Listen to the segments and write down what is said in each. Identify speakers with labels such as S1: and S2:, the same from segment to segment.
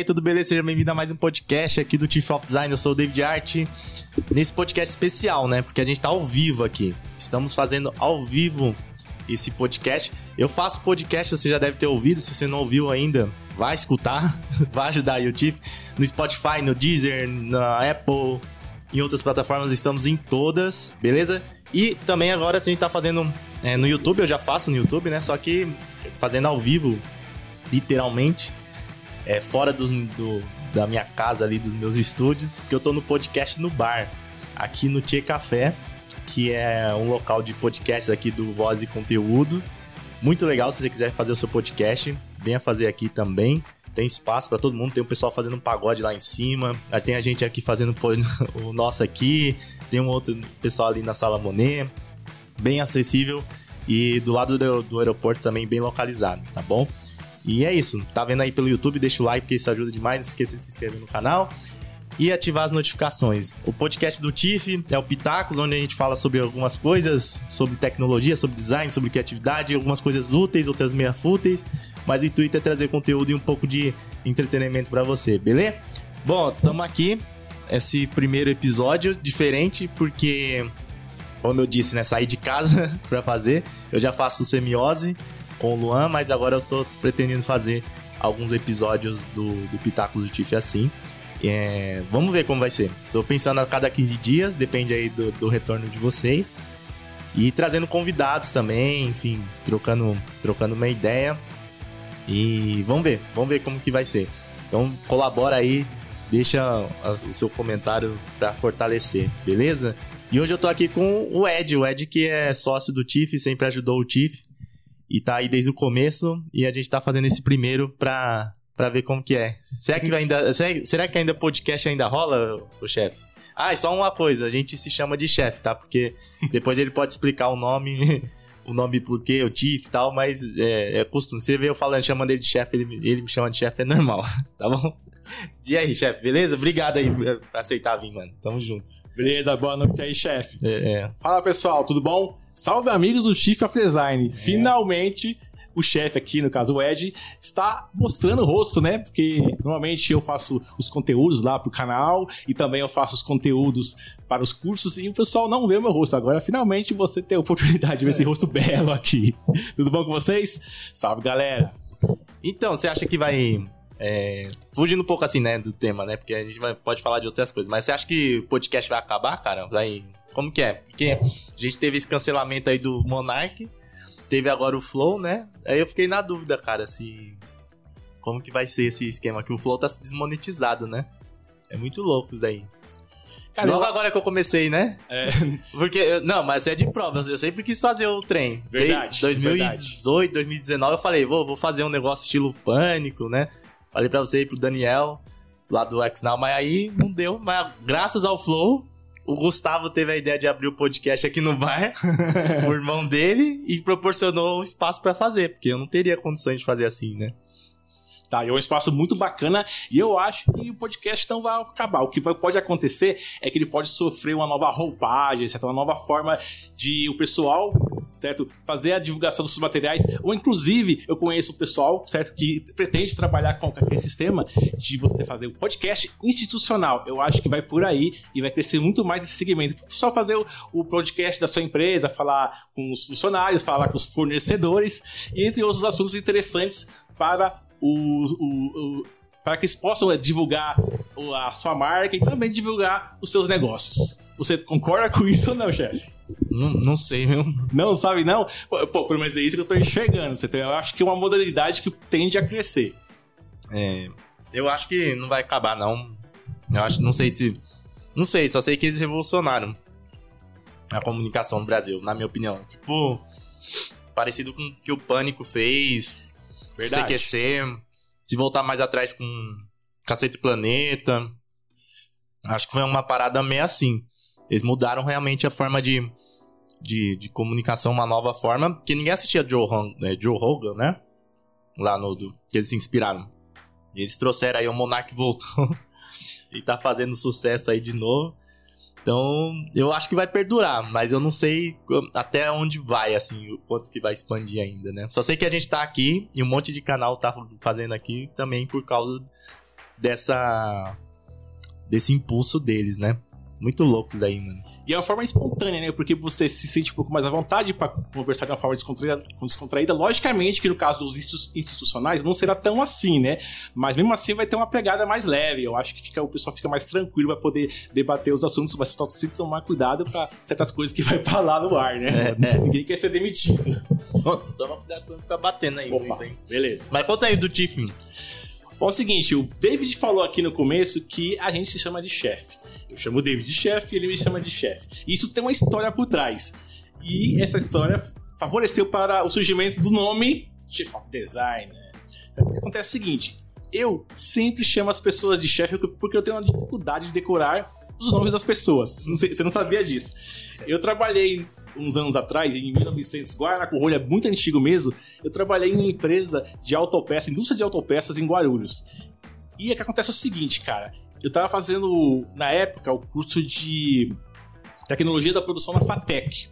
S1: aí, tudo beleza? Seja bem-vindo a mais um podcast aqui do Chief of Design. Eu sou o David Art. Nesse podcast especial, né? Porque a gente tá ao vivo aqui. Estamos fazendo ao vivo esse podcast. Eu faço podcast, você já deve ter ouvido. Se você não ouviu ainda, vai escutar, vai ajudar aí o Chief. No Spotify, no Deezer, na Apple, em outras plataformas, estamos em todas, beleza? E também agora a gente tá fazendo é, no YouTube, eu já faço no YouTube, né? Só que fazendo ao vivo, literalmente é, fora do, do, da minha casa ali, dos meus estúdios, porque eu tô no podcast no bar, aqui no Tchê Café, que é um local de podcasts aqui do Voz e Conteúdo. Muito legal se você quiser fazer o seu podcast, venha fazer aqui também. Tem espaço para todo mundo, tem o pessoal fazendo um pagode lá em cima, tem a gente aqui fazendo o nosso aqui, tem um outro pessoal ali na Sala Monet, bem acessível e do lado do, do aeroporto também bem localizado, tá bom? E é isso. Tá vendo aí pelo YouTube? Deixa o like, porque isso ajuda demais. Não esqueça de se inscrever no canal e ativar as notificações. O podcast do TIFF é o Pitacos, onde a gente fala sobre algumas coisas, sobre tecnologia, sobre design, sobre criatividade, algumas coisas úteis, outras meia fúteis, mas o intuito é trazer conteúdo e um pouco de entretenimento para você, beleza? Bom, estamos aqui, esse primeiro episódio, diferente, porque, como eu disse, né, saí de casa para fazer, eu já faço semiose, com o Luan, mas agora eu tô pretendendo fazer alguns episódios do, do Pitáculos do Tiff assim. É, vamos ver como vai ser. Tô pensando a cada 15 dias, depende aí do, do retorno de vocês. E trazendo convidados também, enfim, trocando, trocando uma ideia. E vamos ver, vamos ver como que vai ser. Então colabora aí, deixa o seu comentário para fortalecer, beleza? E hoje eu tô aqui com o Ed, o Ed que é sócio do TIF, sempre ajudou o TIF e tá aí desde o começo e a gente tá fazendo esse primeiro pra, pra ver como que é. Será que ainda. Será que ainda podcast ainda rola, o chefe? Ah, e só uma coisa, a gente se chama de chefe, tá? Porque depois ele pode explicar o nome, o nome por quê, o Tiff e tal, mas é, é costume. Você vê eu falando, chamando ele de chefe, ele, ele me chama de chefe, é normal, tá bom? E aí, chefe, beleza? Obrigado aí por aceitar vir, mano. Tamo junto.
S2: Beleza, boa noite aí, chefe.
S1: É, é.
S2: Fala pessoal, tudo bom? Salve amigos do Chief of Design. É. Finalmente o chefe aqui, no caso o Ed, está mostrando o rosto, né? Porque normalmente eu faço os conteúdos lá pro canal e também eu faço os conteúdos para os cursos e o pessoal não vê o meu rosto. Agora, finalmente, você tem a oportunidade de ver esse rosto belo aqui. Tudo bom com vocês? Salve, galera!
S1: Então, você acha que vai. É, fugindo um pouco assim, né, do tema, né? Porque a gente vai, pode falar de outras coisas, mas você acha que o podcast vai acabar, cara? Vai como que é? Porque a gente teve esse cancelamento aí do Monark, teve agora o Flow, né? Aí eu fiquei na dúvida, cara, se. Como que vai ser esse esquema? Que o Flow tá desmonetizado, né? É muito louco isso aí. Cara, Logo eu... agora que eu comecei, né? É. Porque, não, mas é de prova. Eu sempre quis fazer o trem.
S2: Verdade.
S1: 2018, verdade. 2019, eu falei, vou, vou fazer um negócio estilo pânico, né? Falei pra você e pro Daniel, lá do Xnow, mas aí não deu. Mas graças ao Flow, o Gustavo teve a ideia de abrir o podcast aqui no bar, o irmão dele, e proporcionou um espaço para fazer, porque eu não teria condições de fazer assim, né?
S2: Tá, é um espaço muito bacana e eu acho que o podcast não vai acabar. O que vai, pode acontecer é que ele pode sofrer uma nova roupagem, certo? uma nova forma de o pessoal, certo? Fazer a divulgação dos seus materiais. Ou inclusive, eu conheço o pessoal, certo? Que pretende trabalhar com aquele sistema de você fazer o podcast institucional. Eu acho que vai por aí e vai crescer muito mais esse segmento. Só fazer o podcast da sua empresa, falar com os funcionários, falar com os fornecedores, entre outros assuntos interessantes para o, o, o para que eles possam é, divulgar a sua marca e também divulgar os seus negócios. Você concorda com isso ou não, chefe?
S1: Não, não sei mesmo.
S2: Não sabe, não? Pô, pelo menos é isso que eu tô enxergando. Você tem, eu acho que é uma modalidade que tende a crescer.
S1: É, eu acho que não vai acabar, não. Eu acho, não sei se. Não sei, só sei que eles revolucionaram a comunicação no Brasil, na minha opinião. Tipo, parecido com o que o Pânico fez, Verdade. CQC, se voltar mais atrás com Cacete Planeta. Acho que foi uma parada meio assim. Eles mudaram realmente a forma de, de, de comunicação, uma nova forma. Que ninguém assistia Joe, é, Joe Rogan, né? Lá no. Do, que eles se inspiraram. Eles trouxeram aí o Monark voltou. e tá fazendo sucesso aí de novo. Então, eu acho que vai perdurar, mas eu não sei até onde vai, assim, o quanto que vai expandir ainda, né? Só sei que a gente tá aqui e um monte de canal tá fazendo aqui também por causa dessa. desse impulso deles, né? Muito loucos daí, mano.
S2: E é uma forma espontânea, né? Porque você se sente um pouco mais à vontade para conversar de uma forma descontraída, descontraída. Logicamente que no caso dos institucionais não será tão assim, né? Mas mesmo assim vai ter uma pegada mais leve. Eu acho que fica, o pessoal fica mais tranquilo para poder debater os assuntos, mas só tem que tomar cuidado para certas coisas que vai falar no ar, né? É, é. Ninguém quer ser demitido.
S1: Toma cuidado pra não ficar batendo aí.
S2: Opa, beleza.
S1: Mas conta aí do Tiffany.
S2: Bom, é o seguinte, o David falou aqui no começo que a gente se chama de chefe. Eu chamo o David de chefe e ele me chama de chefe. Isso tem uma história por trás. E essa história favoreceu para o surgimento do nome Chief of Design. O que acontece é o seguinte: eu sempre chamo as pessoas de chefe porque eu tenho uma dificuldade de decorar os nomes das pessoas. Não sei, você não sabia disso. Eu trabalhei uns anos atrás, em 1900, Guaraná é muito antigo mesmo, eu trabalhei em uma empresa de autopeças, indústria de autopeças em Guarulhos. E o que acontece é o seguinte, cara, eu tava fazendo, na época, o curso de tecnologia da produção na FATEC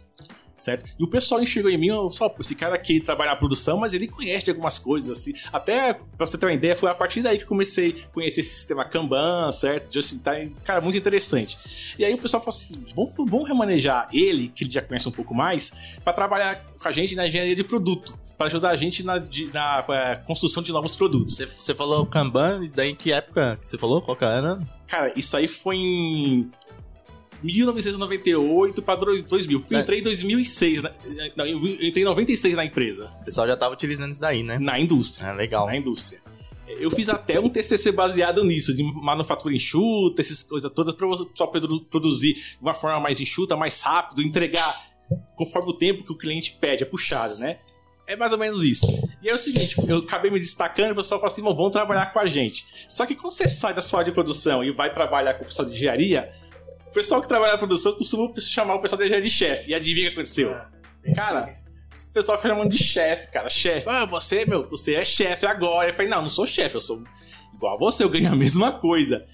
S2: certo? E o pessoal enxergou em mim, só, esse cara aqui trabalha na produção, mas ele conhece de algumas coisas, assim. Até, pra você ter uma ideia, foi a partir daí que comecei a conhecer esse sistema Kanban, certo? Just time, cara, muito interessante. E aí o pessoal falou assim, vamos, vamos remanejar ele, que ele já conhece um pouco mais, para trabalhar com a gente na engenharia de produto, para ajudar a gente na, de, na, na construção de novos produtos.
S1: Você, você falou Kanban, isso daí em que época que você falou? Qual que era?
S2: Cara, isso aí foi em 1998 para 2000. Porque eu é. entrei em 2006. Na, não, eu entrei em 96 na empresa.
S1: O pessoal já tava utilizando isso daí, né?
S2: Na indústria.
S1: É, legal.
S2: Na indústria. Eu fiz até um TCC baseado nisso, de manufatura enxuta, essas coisas todas, para o pessoal produzir de uma forma mais enxuta, mais rápido, entregar conforme o tempo que o cliente pede, é puxado, né? É mais ou menos isso. E é o seguinte, eu acabei me destacando, o pessoal falou assim, vão trabalhar com a gente. Só que quando você sai da sua área de produção e vai trabalhar com o pessoal de engenharia, o pessoal que trabalha na produção costuma chamar o pessoal de chefe. E adivinha o que aconteceu? Cara, o pessoal fica chamando de chefe, cara. Chefe. Ah, você, meu, você é chefe agora. Eu falei, não, não sou chefe, eu sou igual a você, eu ganho a mesma coisa.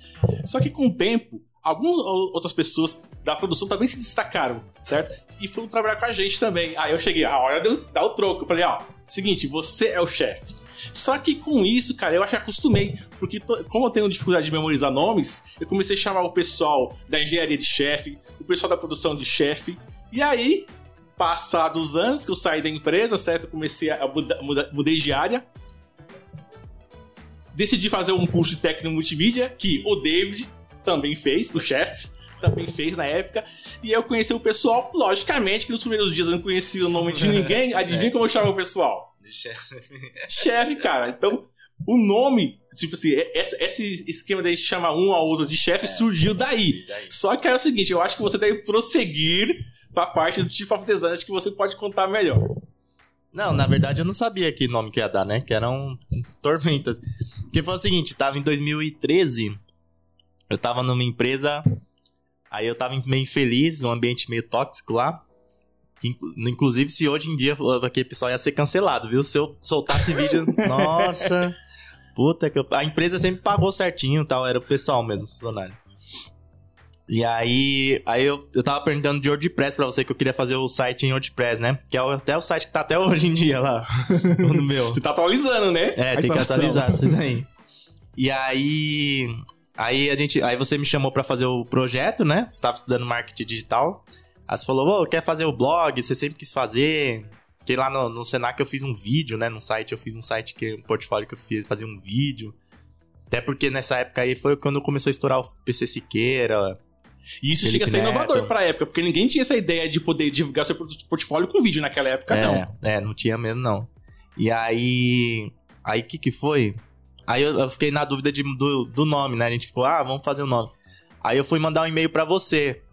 S2: Só que com o tempo, algumas outras pessoas da produção também se destacaram, certo? E foram trabalhar com a gente também. Aí eu cheguei, a hora de dar o troco. Eu falei, ó, seguinte, você é o chefe. Só que com isso, cara, eu acho que acostumei. Porque como eu tenho dificuldade de memorizar nomes, eu comecei a chamar o pessoal da engenharia de chefe, o pessoal da produção de chefe. E aí, passados anos que eu saí da empresa, certo? Eu comecei a mudar, mudei de área. Decidi fazer um curso de técnico multimídia, que o David também fez, o chefe também fez na época. E eu conheci o pessoal, logicamente que nos primeiros dias eu não conhecia o nome de ninguém. Adivinha é. como eu chamo o pessoal?
S1: Chefe.
S2: chefe, cara. Então, o nome, tipo assim, esse, esse esquema de chamar um ao outro de chefe é, surgiu daí. daí. Só que é o seguinte, eu acho que você deve prosseguir pra parte do Chief of Design, acho que você pode contar melhor.
S1: Não, na verdade eu não sabia que nome que ia dar, né? Que eram tormentas. Que foi o seguinte, tava em 2013, eu tava numa empresa, aí eu tava meio infeliz, um ambiente meio tóxico lá. Inclusive, se hoje em dia aquele pessoal ia ser cancelado, viu? Se eu soltasse vídeo. nossa! Puta que eu... A empresa sempre pagou certinho tal, era o pessoal mesmo, funcionário. E aí, aí eu, eu tava perguntando de WordPress pra você que eu queria fazer o site em WordPress, né? Que é até o site que tá até hoje em dia lá. no meu.
S2: Você tá atualizando, né?
S1: É, a tem que atualizar isso aí. E aí. Aí a gente. Aí você me chamou para fazer o projeto, né? Você tava estudando marketing digital. Aí você falou, oh, quer fazer o blog? Você sempre quis fazer. Porque lá no, no Senac eu fiz um vídeo, né? No site, eu fiz um site que um portfólio que eu fiz, fazia um vídeo. Até porque nessa época aí foi quando começou a estourar o PC Siqueira.
S2: E isso chega a ser inovador pra época, porque ninguém tinha essa ideia de poder divulgar seu portfólio com vídeo naquela época,
S1: é,
S2: não.
S1: É, não tinha mesmo, não. E aí. Aí o que que foi? Aí eu, eu, fiquei na dúvida de, do, do nome, né? A gente ficou, ah, vamos fazer o um nome. Aí eu fui mandar um e-mail para você.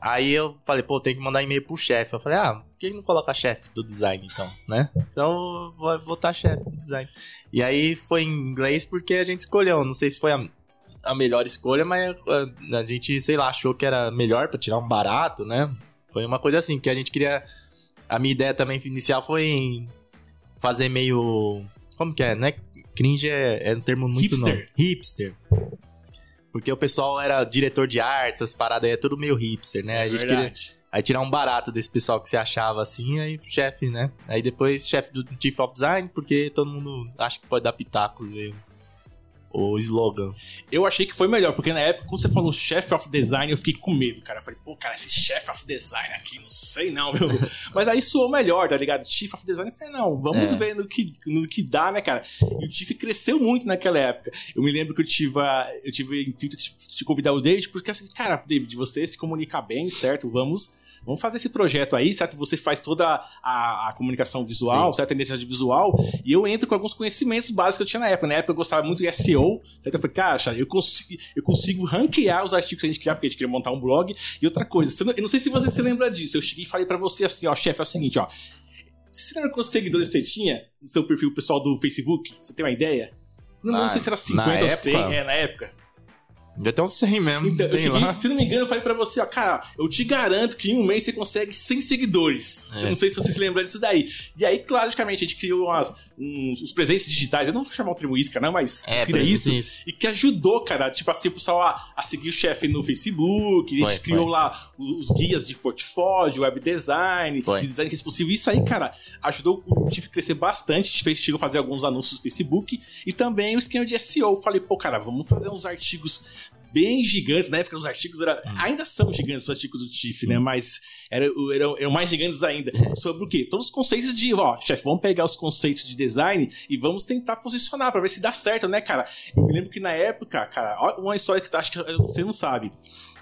S1: Aí eu falei, pô, tem que mandar e-mail pro chefe. Eu falei, ah, por que não coloca chefe do design então, né? Então vou botar chefe do design. E aí foi em inglês porque a gente escolheu. Não sei se foi a, a melhor escolha, mas a, a, gente, sei lá, achou que era melhor para tirar um barato, né? Foi uma coisa assim, que a gente queria. A minha ideia também inicial foi fazer meio. Como que é? Não é cringe é, é um termo muito
S2: Hipster.
S1: Não. Hipster. Porque o pessoal era diretor de arte, essas paradas aí é tudo meio hipster, né? É a gente verdade. queria aí tirar um barato desse pessoal que se achava assim, aí chefe, né? Aí depois chefe do Chief of Design, porque todo mundo acha que pode dar pitáculo mesmo. O slogan.
S2: Eu achei que foi melhor, porque na época, quando você falou Chef of Design, eu fiquei com medo, cara. Eu falei, pô, cara, esse Chef of Design aqui, não sei não, meu. Mas aí soou melhor, tá ligado? Chief of Design, eu falei, não, vamos
S1: É.
S2: ver no que, no que dá, né, cara? E o Chief cresceu muito naquela época. Eu me lembro que eu tive, eu tive intuito de de convidar o David, porque assim, cara, David, você se comunica bem, certo? Vamos. Vamos fazer esse projeto aí, certo? Você faz toda a, a comunicação visual, certo? A tendência de visual. E eu entro com alguns conhecimentos básicos que eu tinha na época. Na época eu gostava muito de SEO, certo? Eu falei, cara, eu consigo, eu consigo ranquear os artigos que a gente criar, porque a gente queria montar um blog. E outra coisa, eu não sei se você se lembra disso. Eu cheguei e falei pra você assim, ó, chefe, é o seguinte, ó. Você lembra quantos seguidores você tinha no seu perfil pessoal do Facebook? Você tem uma ideia? Não, não sei se era
S1: na
S2: 50 ou 100,
S1: época?
S2: é, na época.
S1: Já tem uns 100 mesmo,
S2: Então,
S1: sei
S2: cheguei,
S1: lá.
S2: se não me engano, eu falei pra você, ó, cara, eu te garanto que em um mês você consegue 100 seguidores.
S1: É.
S2: Não sei se você se lembra disso daí. E aí, logicamente, a gente criou umas, uns, uns presentes digitais. Eu não vou chamar o termo isca, não, mas
S1: É,
S2: seria
S1: presentes,
S2: isso.
S1: isso.
S2: E que ajudou, cara, tipo assim, o pessoal a, a seguir o chefe no Facebook. a
S1: Foi,
S2: gente criou
S1: foi.
S2: lá os guias de portfólio, web design,
S1: Foi.
S2: de design responsivo. Isso aí, cara, ajudou o time a crescer bastante. A gente fez, chegou a fazer alguns anúncios no Facebook. E também o esquema de SEO. Eu Falei, pô, cara, vamos fazer uns artigos bem gigantes. Na época, os artigos era,
S1: Hum.
S2: ainda são gigantes, os artigos do Tiff, né? Mas eram, eram, eram mais gigantes ainda. Sobre o quê? Todos os conceitos de, ó, chefe, vamos pegar os conceitos de design e vamos tentar posicionar pra ver se dá certo, né, cara? Eu me lembro que na época, cara, uma história que tá- acho que você não sabe.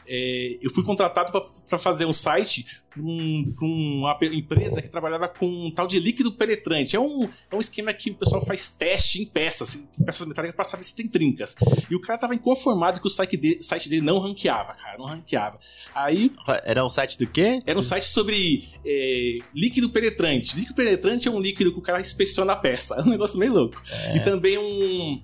S2: É, eu fui contratado pra- pra fazer um site com com uma empresa que trabalhava com um tal de líquido penetrante. É um, é um esquema que o pessoal faz teste em peças, em peças metálicas pra saber se tem trincas. E o cara tava inconformado que o site dele, site dele não ranqueava, cara, não ranqueava. Aí
S1: Era um site do quê?
S2: era um site sobre é, líquido penetrante. Líquido penetrante é um líquido que o cara inspeciona a peça. É um negócio meio louco. E também um.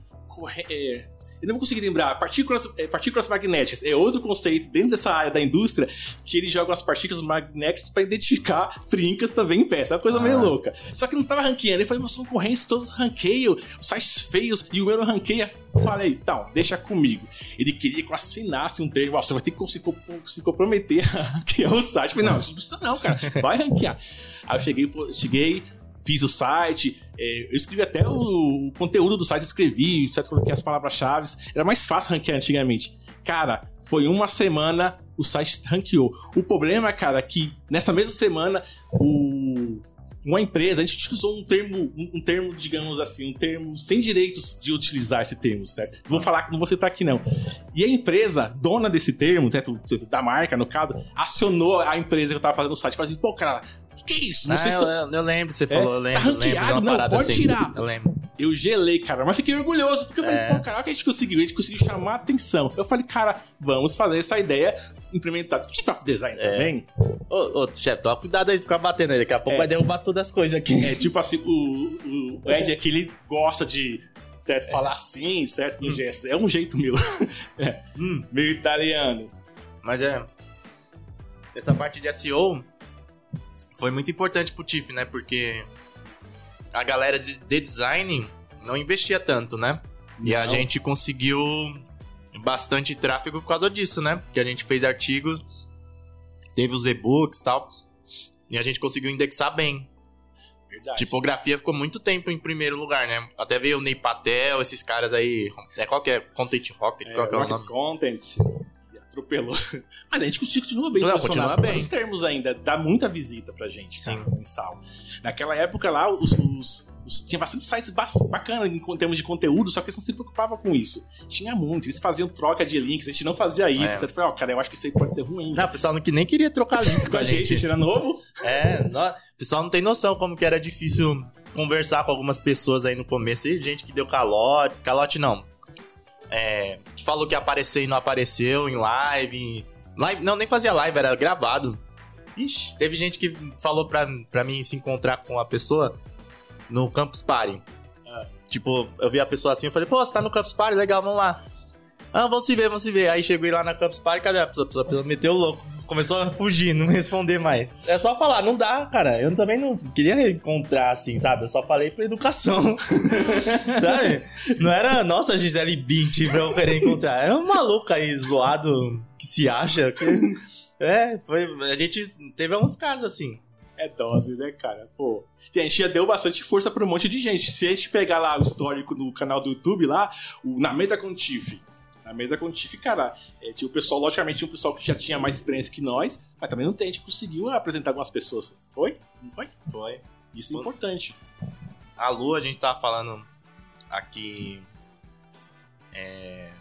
S2: É, eu não vou conseguir lembrar. Partículas, é, partículas magnéticas. É outro conceito dentro dessa área da indústria que eles jogam as partículas magnéticas para identificar trincas também em peça. É uma coisa meio louca. Só que não tava ranqueando. Ele falou, meus concorrentes todos ranqueiam, os sites feios, e o meu não ranqueia. Eu falei, então, deixa comigo. Ele queria que eu assinasse um termo. Você vai ter que se se comprometer a ranquear o site. Eu falei, não, isso não precisa não, cara. Vai ranquear. Aí eu cheguei, cheguei fiz o site, é, eu escrevi até o, o conteúdo do site, eu escrevi, certo? Coloquei as palavras-chave. Era mais fácil ranquear antigamente. Cara, foi uma semana, o site ranqueou. O problema, cara, é que nessa mesma semana, o uma empresa, a gente usou um termo, um, um termo, digamos assim, um termo sem direitos de utilizar esse termo, certo? Vou falar que não vou citar aqui, não. E a empresa, dona desse termo, certo? da marca, no caso, acionou a empresa que eu tava fazendo o site. Falou assim, pô, cara, que, que é isso?
S1: Ah,
S2: Vocês
S1: eu,
S2: tão-
S1: eu- eu lembro que você falou, eu
S2: tá
S1: lembro. eu lembro de
S2: ranqueado?
S1: uma
S2: Não, pode
S1: assim.
S2: tirar.
S1: Eu lembro.
S2: Eu gelei, cara, mas fiquei orgulhoso, porque eu falei,
S1: É.
S2: pô, cara, olha o que a gente conseguiu, a gente conseguiu chamar a atenção. Eu falei, cara, vamos fazer essa ideia, implementar Chief of Design
S1: É.
S2: também.
S1: Ô, ô, chefe, toma cuidado aí de ficar batendo aí. Daqui a pouco
S2: É.
S1: vai derrubar todas as coisas aqui.
S2: É tipo assim, o, o Ed aqui, ele gosta de certo, falar assim, certo, com gesto. É um jeito meu. É, hum, meio italiano.
S1: Mas é. Essa parte de SEO foi muito importante pro TIFF, né? Porque a galera de, de design não investia tanto, né? E a
S2: Não.
S1: gente conseguiu bastante tráfego por causa disso, né? Porque a gente fez artigos, teve os e-books e tal. E a gente conseguiu indexar bem.
S2: Verdade.
S1: Tipografia ficou muito tempo em primeiro lugar, né? Até veio o Ney Patel, esses caras aí. É, qual que é? Content Rocket?
S2: é,
S1: qual que é o nome?
S2: Content. Atropelou. Mas a gente continua bem
S1: Não, continua bem.
S2: Os termos ainda dá muita visita pra gente, cara,
S1: Sim.
S2: mensal. Naquela época lá, os, os- os- tinha bastante sites ba- bacanas em termos de conteúdo, só que eles não se preocupavam com isso. Tinha muito, eles faziam troca de links, a gente não fazia isso.
S1: É.
S2: Você falou, ó, cara, eu acho que isso aí pode ser ruim.
S1: Não, o pessoal não, que nem queria trocar link
S2: com a gente, a gente era novo.
S1: É, o pessoal não tem noção como que era difícil conversar com algumas pessoas aí no começo. E gente que deu calote. Calote não. É, falou que ia aparecer e não apareceu em live. live não, nem fazia live, era gravado. Ixi, teve gente que falou pra, pra mim se encontrar com a pessoa no Campus Party.
S2: Ah.
S1: Tipo, eu vi a pessoa assim, eu falei, pô, você tá no Campus Party? Legal, vamos lá. Ah, vamos se ver, vamos se ver. Aí cheguei lá na Campus Party, cadê a pessoa? A pessoa, a pessoa meteu o louco. Começou a fugir, não responder mais. É só falar, não dá, cara. Eu também não queria encontrar assim, sabe? Eu só falei por educação. sabe? Não era, nossa, Gisele Bint pra eu querer encontrar. Era um maluco aí zoado que se acha. É, foi. A gente teve alguns casos assim.
S2: É dose, né, cara? Pô. Gente, já deu bastante força pra um monte de gente. Se a gente pegar lá o histórico no canal do YouTube lá, o Na Mesa com Tiff. Na mesa cara, é, tinha o pessoal, logicamente, tinha um pessoal que já tinha mais experiência que nós, mas também não tem, a gente conseguiu apresentar algumas pessoas. Foi? Não foi?
S1: Foi.
S2: Isso é importante.
S1: A Lu, a gente tava falando aqui. É,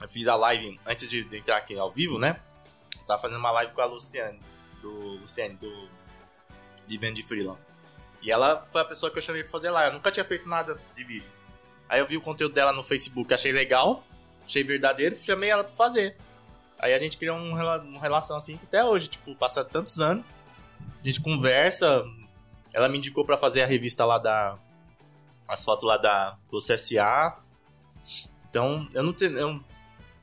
S1: eu fiz a live antes de, entrar aqui ao vivo, né? Eu tava fazendo uma live com a Luciane, do Luciane, do de venda de freela. E ela foi a pessoa que eu chamei pra fazer lá. Eu nunca tinha feito nada de vídeo. Aí eu vi o conteúdo dela no Facebook, achei legal, achei verdadeiro, chamei ela pra fazer. Aí a gente criou um, uma relação assim que até hoje, tipo, passa tantos anos. A gente conversa. Ela me indicou pra fazer a revista lá da. As fotos lá da do CSA. Então, eu não tenho. Eu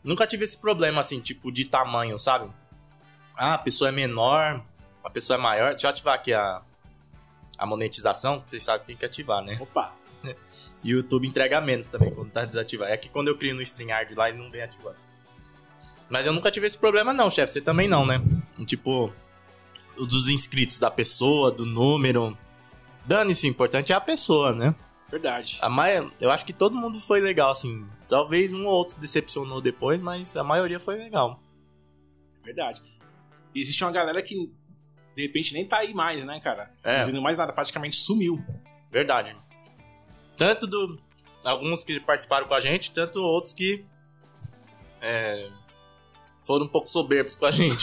S1: nunca tive esse problema, assim, tipo, de tamanho, sabe? Ah, a pessoa é menor, a pessoa é maior. Deixa eu ativar aqui a, a monetização, que vocês sabem que tem que ativar, né?
S2: Opa!
S1: E o YouTube entrega menos também quando tá desativado. É que quando eu crio no StreamYard lá, ele não vem ativado. Mas eu nunca tive esse problema não, chefe. Você também não, né? Tipo, dos inscritos da pessoa, do número. Dane-se, o importante é a pessoa, né?
S2: Verdade.
S1: A maia... Eu acho que todo mundo foi legal, assim. Talvez um ou outro decepcionou depois, mas a maioria foi legal.
S2: Verdade. E existe uma galera que, de repente, nem tá aí mais, né, cara?
S1: É.
S2: Dizendo mais nada, praticamente sumiu.
S1: Verdade. Tanto do. Alguns que participaram com a gente, tanto outros que. é, foram um pouco soberbos com a gente.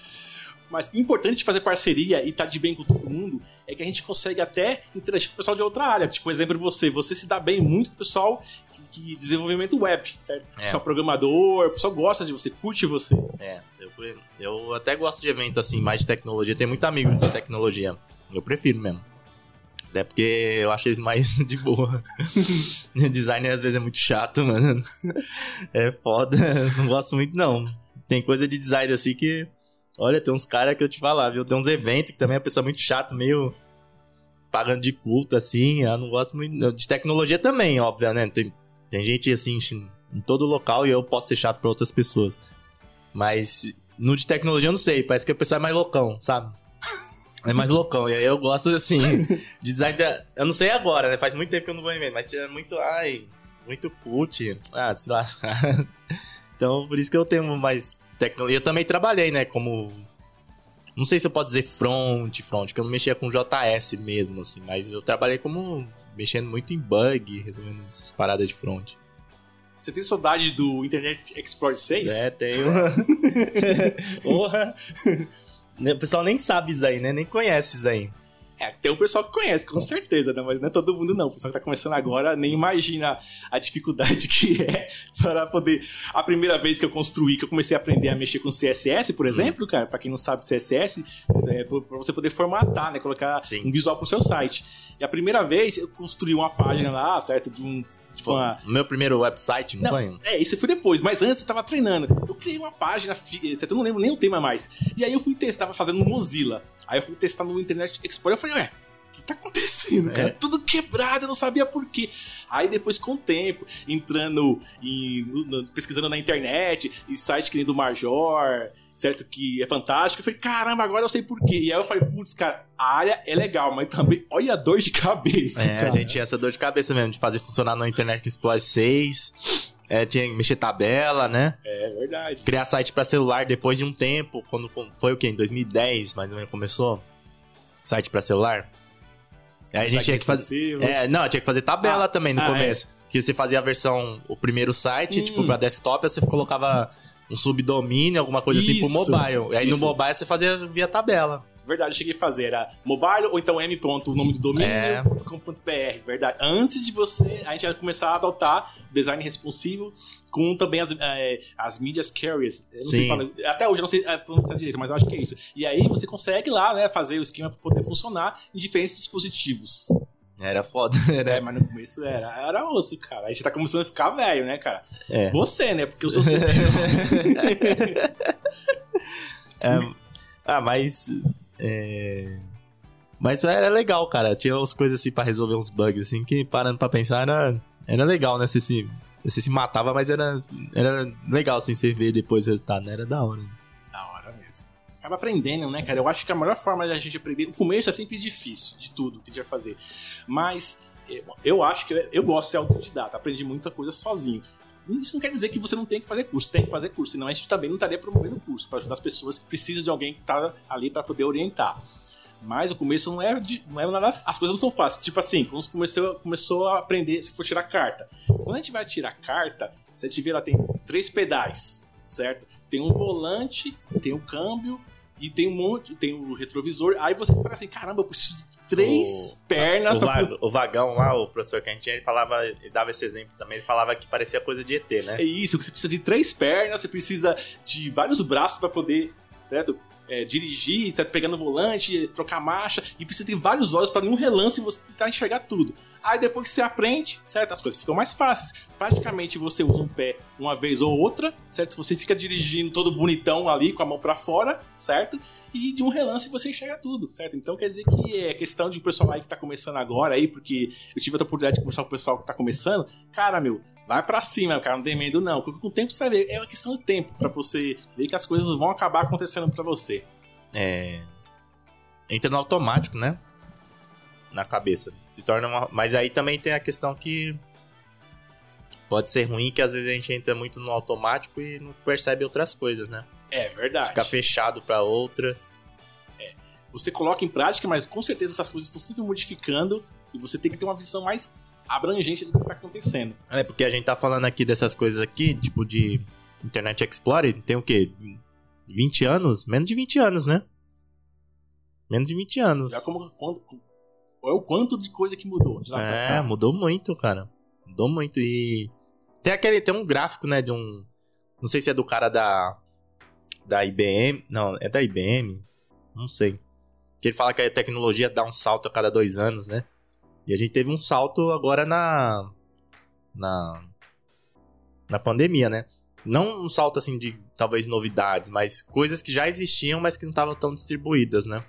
S2: Mas importante de fazer parceria e estar de bem com todo mundo é que a gente consegue até interagir com o pessoal de outra área. Tipo, por exemplo, você. Você se dá bem muito com o pessoal que, que desenvolvimento web, certo?
S1: É.
S2: Pessoal programador, o pessoal gosta de você, curte você.
S1: É, eu, eu até gosto de evento assim, mais de tecnologia. Tem muito amigo de tecnologia. Eu prefiro mesmo. Até porque eu acho eles mais de boa. Designer às vezes é muito chato, mano. É foda. Não gosto muito, não. Tem coisa de design assim que. Olha, tem uns caras que eu te falar, viu? Tem uns eventos que também a pessoa é muito chato, meio. Pagando de culto, assim. Eu não gosto muito. De tecnologia também, óbvio, né? Tem, tem gente assim em todo local e eu posso ser chato pra outras pessoas. Mas no de tecnologia eu não sei, parece que a pessoa é mais loucão, sabe? É mais loucão. E aí eu gosto, assim, de design. da- Eu não sei agora, né? Faz muito tempo que eu não vou em mas é muito. Ai, muito cult. Ah, se lascar. Então, por isso que eu tenho mais tecnologia. Eu também trabalhei, né? Como. Não sei se eu posso dizer front, front, que eu não mexia com JS mesmo, assim, mas eu trabalhei como. mexendo muito em bug, resolvendo essas paradas de front.
S2: Você tem saudade do Internet Explorer 6?
S1: É, tenho. Porra! O pessoal nem sabe isso aí, né? Nem conhece isso aí.
S2: É, tem um pessoal que conhece, com certeza, né? Mas não é todo mundo, não. O pessoal que tá começando agora nem imagina a dificuldade que é para poder. A primeira vez que eu construí, que eu comecei a aprender a mexer com CSS, por exemplo, cara, pra quem não sabe CSS, é pra você poder formatar, né? Colocar
S1: Sim.
S2: um visual pro seu site. E a primeira vez eu construí uma página lá, certo? De um.
S1: O meu primeiro website, não,
S2: não,
S1: foi?
S2: é, isso foi depois, mas antes eu tava treinando. Eu criei uma página, certo? eu não lembro nem o tema mais. E aí eu fui testar, tava fazendo no Mozilla. Aí eu fui testar no Internet Explorer. Eu falei, ué, que tá acontecendo, cara?
S1: É.
S2: Tudo quebrado, eu não sabia por quê. Aí depois, com o tempo, entrando em. no- no- pesquisando na internet, em sites que nem do Major, certo? Que é fantástico. Eu falei, caramba, agora eu sei por quê. E aí eu falei, putz, cara, a área é legal, mas também, olha a dor de cabeça.
S1: É, a
S2: cara.
S1: gente tinha essa dor de cabeça mesmo, de fazer funcionar no Internet Explorer 6. É, tinha que mexer tabela, né?
S2: É verdade.
S1: Criar site pra celular depois de um tempo, quando foi o quê? Em 2010, mais ou menos, começou? Site pra celular. Aí a gente tinha que fazer. É, não, tinha que fazer tabela
S2: Ah,
S1: também no
S2: ah,
S1: começo. Que você fazia a versão, o primeiro site,
S2: Hum.
S1: tipo, pra desktop, aí você colocava um subdomínio, alguma coisa assim pro
S2: Isso,
S1: mobile. E aí no
S2: isso.
S1: mobile você fazia via tabela.
S2: Verdade, eu cheguei a fazer. Era mobile ou então m. o nome do domínio,
S1: É.
S2: .com.br. Verdade. Antes de você, a gente ia começar a adotar design responsivo com também as, eh, as mídias carriers. Eu não sei
S1: Sim.
S2: falar- até hoje eu não sei eh, pronunciar direito, mas eu acho que é isso. E aí você consegue lá, né, fazer o esquema para poder funcionar em diferentes dispositivos.
S1: Era foda. Era,
S2: É, mas no começo era, era osso, cara. A gente tá começando a ficar velho, né, cara?
S1: é.
S2: Você, né? Porque eu sou seu.
S1: É, ah, mas. É... Mas era legal, cara. Tinha umas coisas assim pra resolver uns bugs, assim, que parando pra pensar era, era legal, né? Você se, você se matava, mas era, era legal, assim, você ver depois o resultado, né? Era da hora.
S2: Da hora mesmo. acaba aprendendo, né, cara? Eu acho que a melhor forma da gente aprender. O começo é sempre difícil de tudo que a gente vai fazer. Mas eu acho que eu gosto de ser autodidata, aprendi muita coisa sozinho. Isso não quer dizer que você não tem que fazer curso, tem que fazer curso, senão a gente também não estaria promovendo curso para ajudar as pessoas que precisam de alguém que está ali para poder orientar. Mas o começo não é, de, não é nada. As coisas não são fáceis. Tipo assim, quando você começou, começou a aprender, se for tirar carta. Quando a gente vai tirar carta, você te vê lá, tem três pedais, certo? Tem um volante, tem o um câmbio e tem um monte, tem o um retrovisor. Aí você fala assim: caramba, eu preciso três o, pernas.
S1: O, pra... o, vagão lá, o professor que a gente tinha, ele falava, ele dava esse exemplo também, ele falava que parecia coisa de ET, né?
S2: É isso, você precisa de três pernas, você precisa de vários braços para poder, certo? É, dirigir, certo? pegando o volante, trocar marcha, e precisa ter vários olhos para num relance você tentar enxergar tudo. Aí depois que você aprende, certo? As coisas ficam mais fáceis. Praticamente você usa um pé uma vez ou outra, certo? Se você fica dirigindo todo bonitão ali com a mão para fora, certo? E de um relance você enxerga tudo, certo? Então quer dizer que é questão de um pessoal aí que tá começando agora aí, porque eu tive a oportunidade de conversar com o pessoal que tá começando. Cara, meu, Vai para cima, cara, não tem medo não. Porque com o tempo você vai ver, é uma questão de tempo para você ver que as coisas vão acabar acontecendo para você.
S1: É. Entra no automático, né? Na cabeça. Se torna uma... Mas aí também tem a questão que pode ser ruim, que às vezes a gente entra muito no automático e não percebe outras coisas, né?
S2: É verdade.
S1: Fica fechado para outras.
S2: É. Você coloca em prática, mas com certeza essas coisas estão sempre modificando e você tem que ter uma visão mais abrangente do que está acontecendo.
S1: É, porque a gente tá falando aqui dessas coisas aqui, tipo de Internet Explorer, tem o quê? 20 anos? Menos de 20 anos, né? Menos de 20 anos.
S2: Já como, quanto, é o quanto de coisa que mudou.
S1: é, mudou muito, cara. Mudou muito. E tem aquele. Tem um gráfico, né? De um. Não sei se é do cara da. Da IBM. Não, é da IBM. Não sei. Que ele fala que a tecnologia dá um salto a cada dois anos, né? E a gente teve um salto agora na. Na. Na pandemia, né? Não um salto assim de talvez novidades, mas coisas que já existiam, mas que não estavam tão distribuídas, né?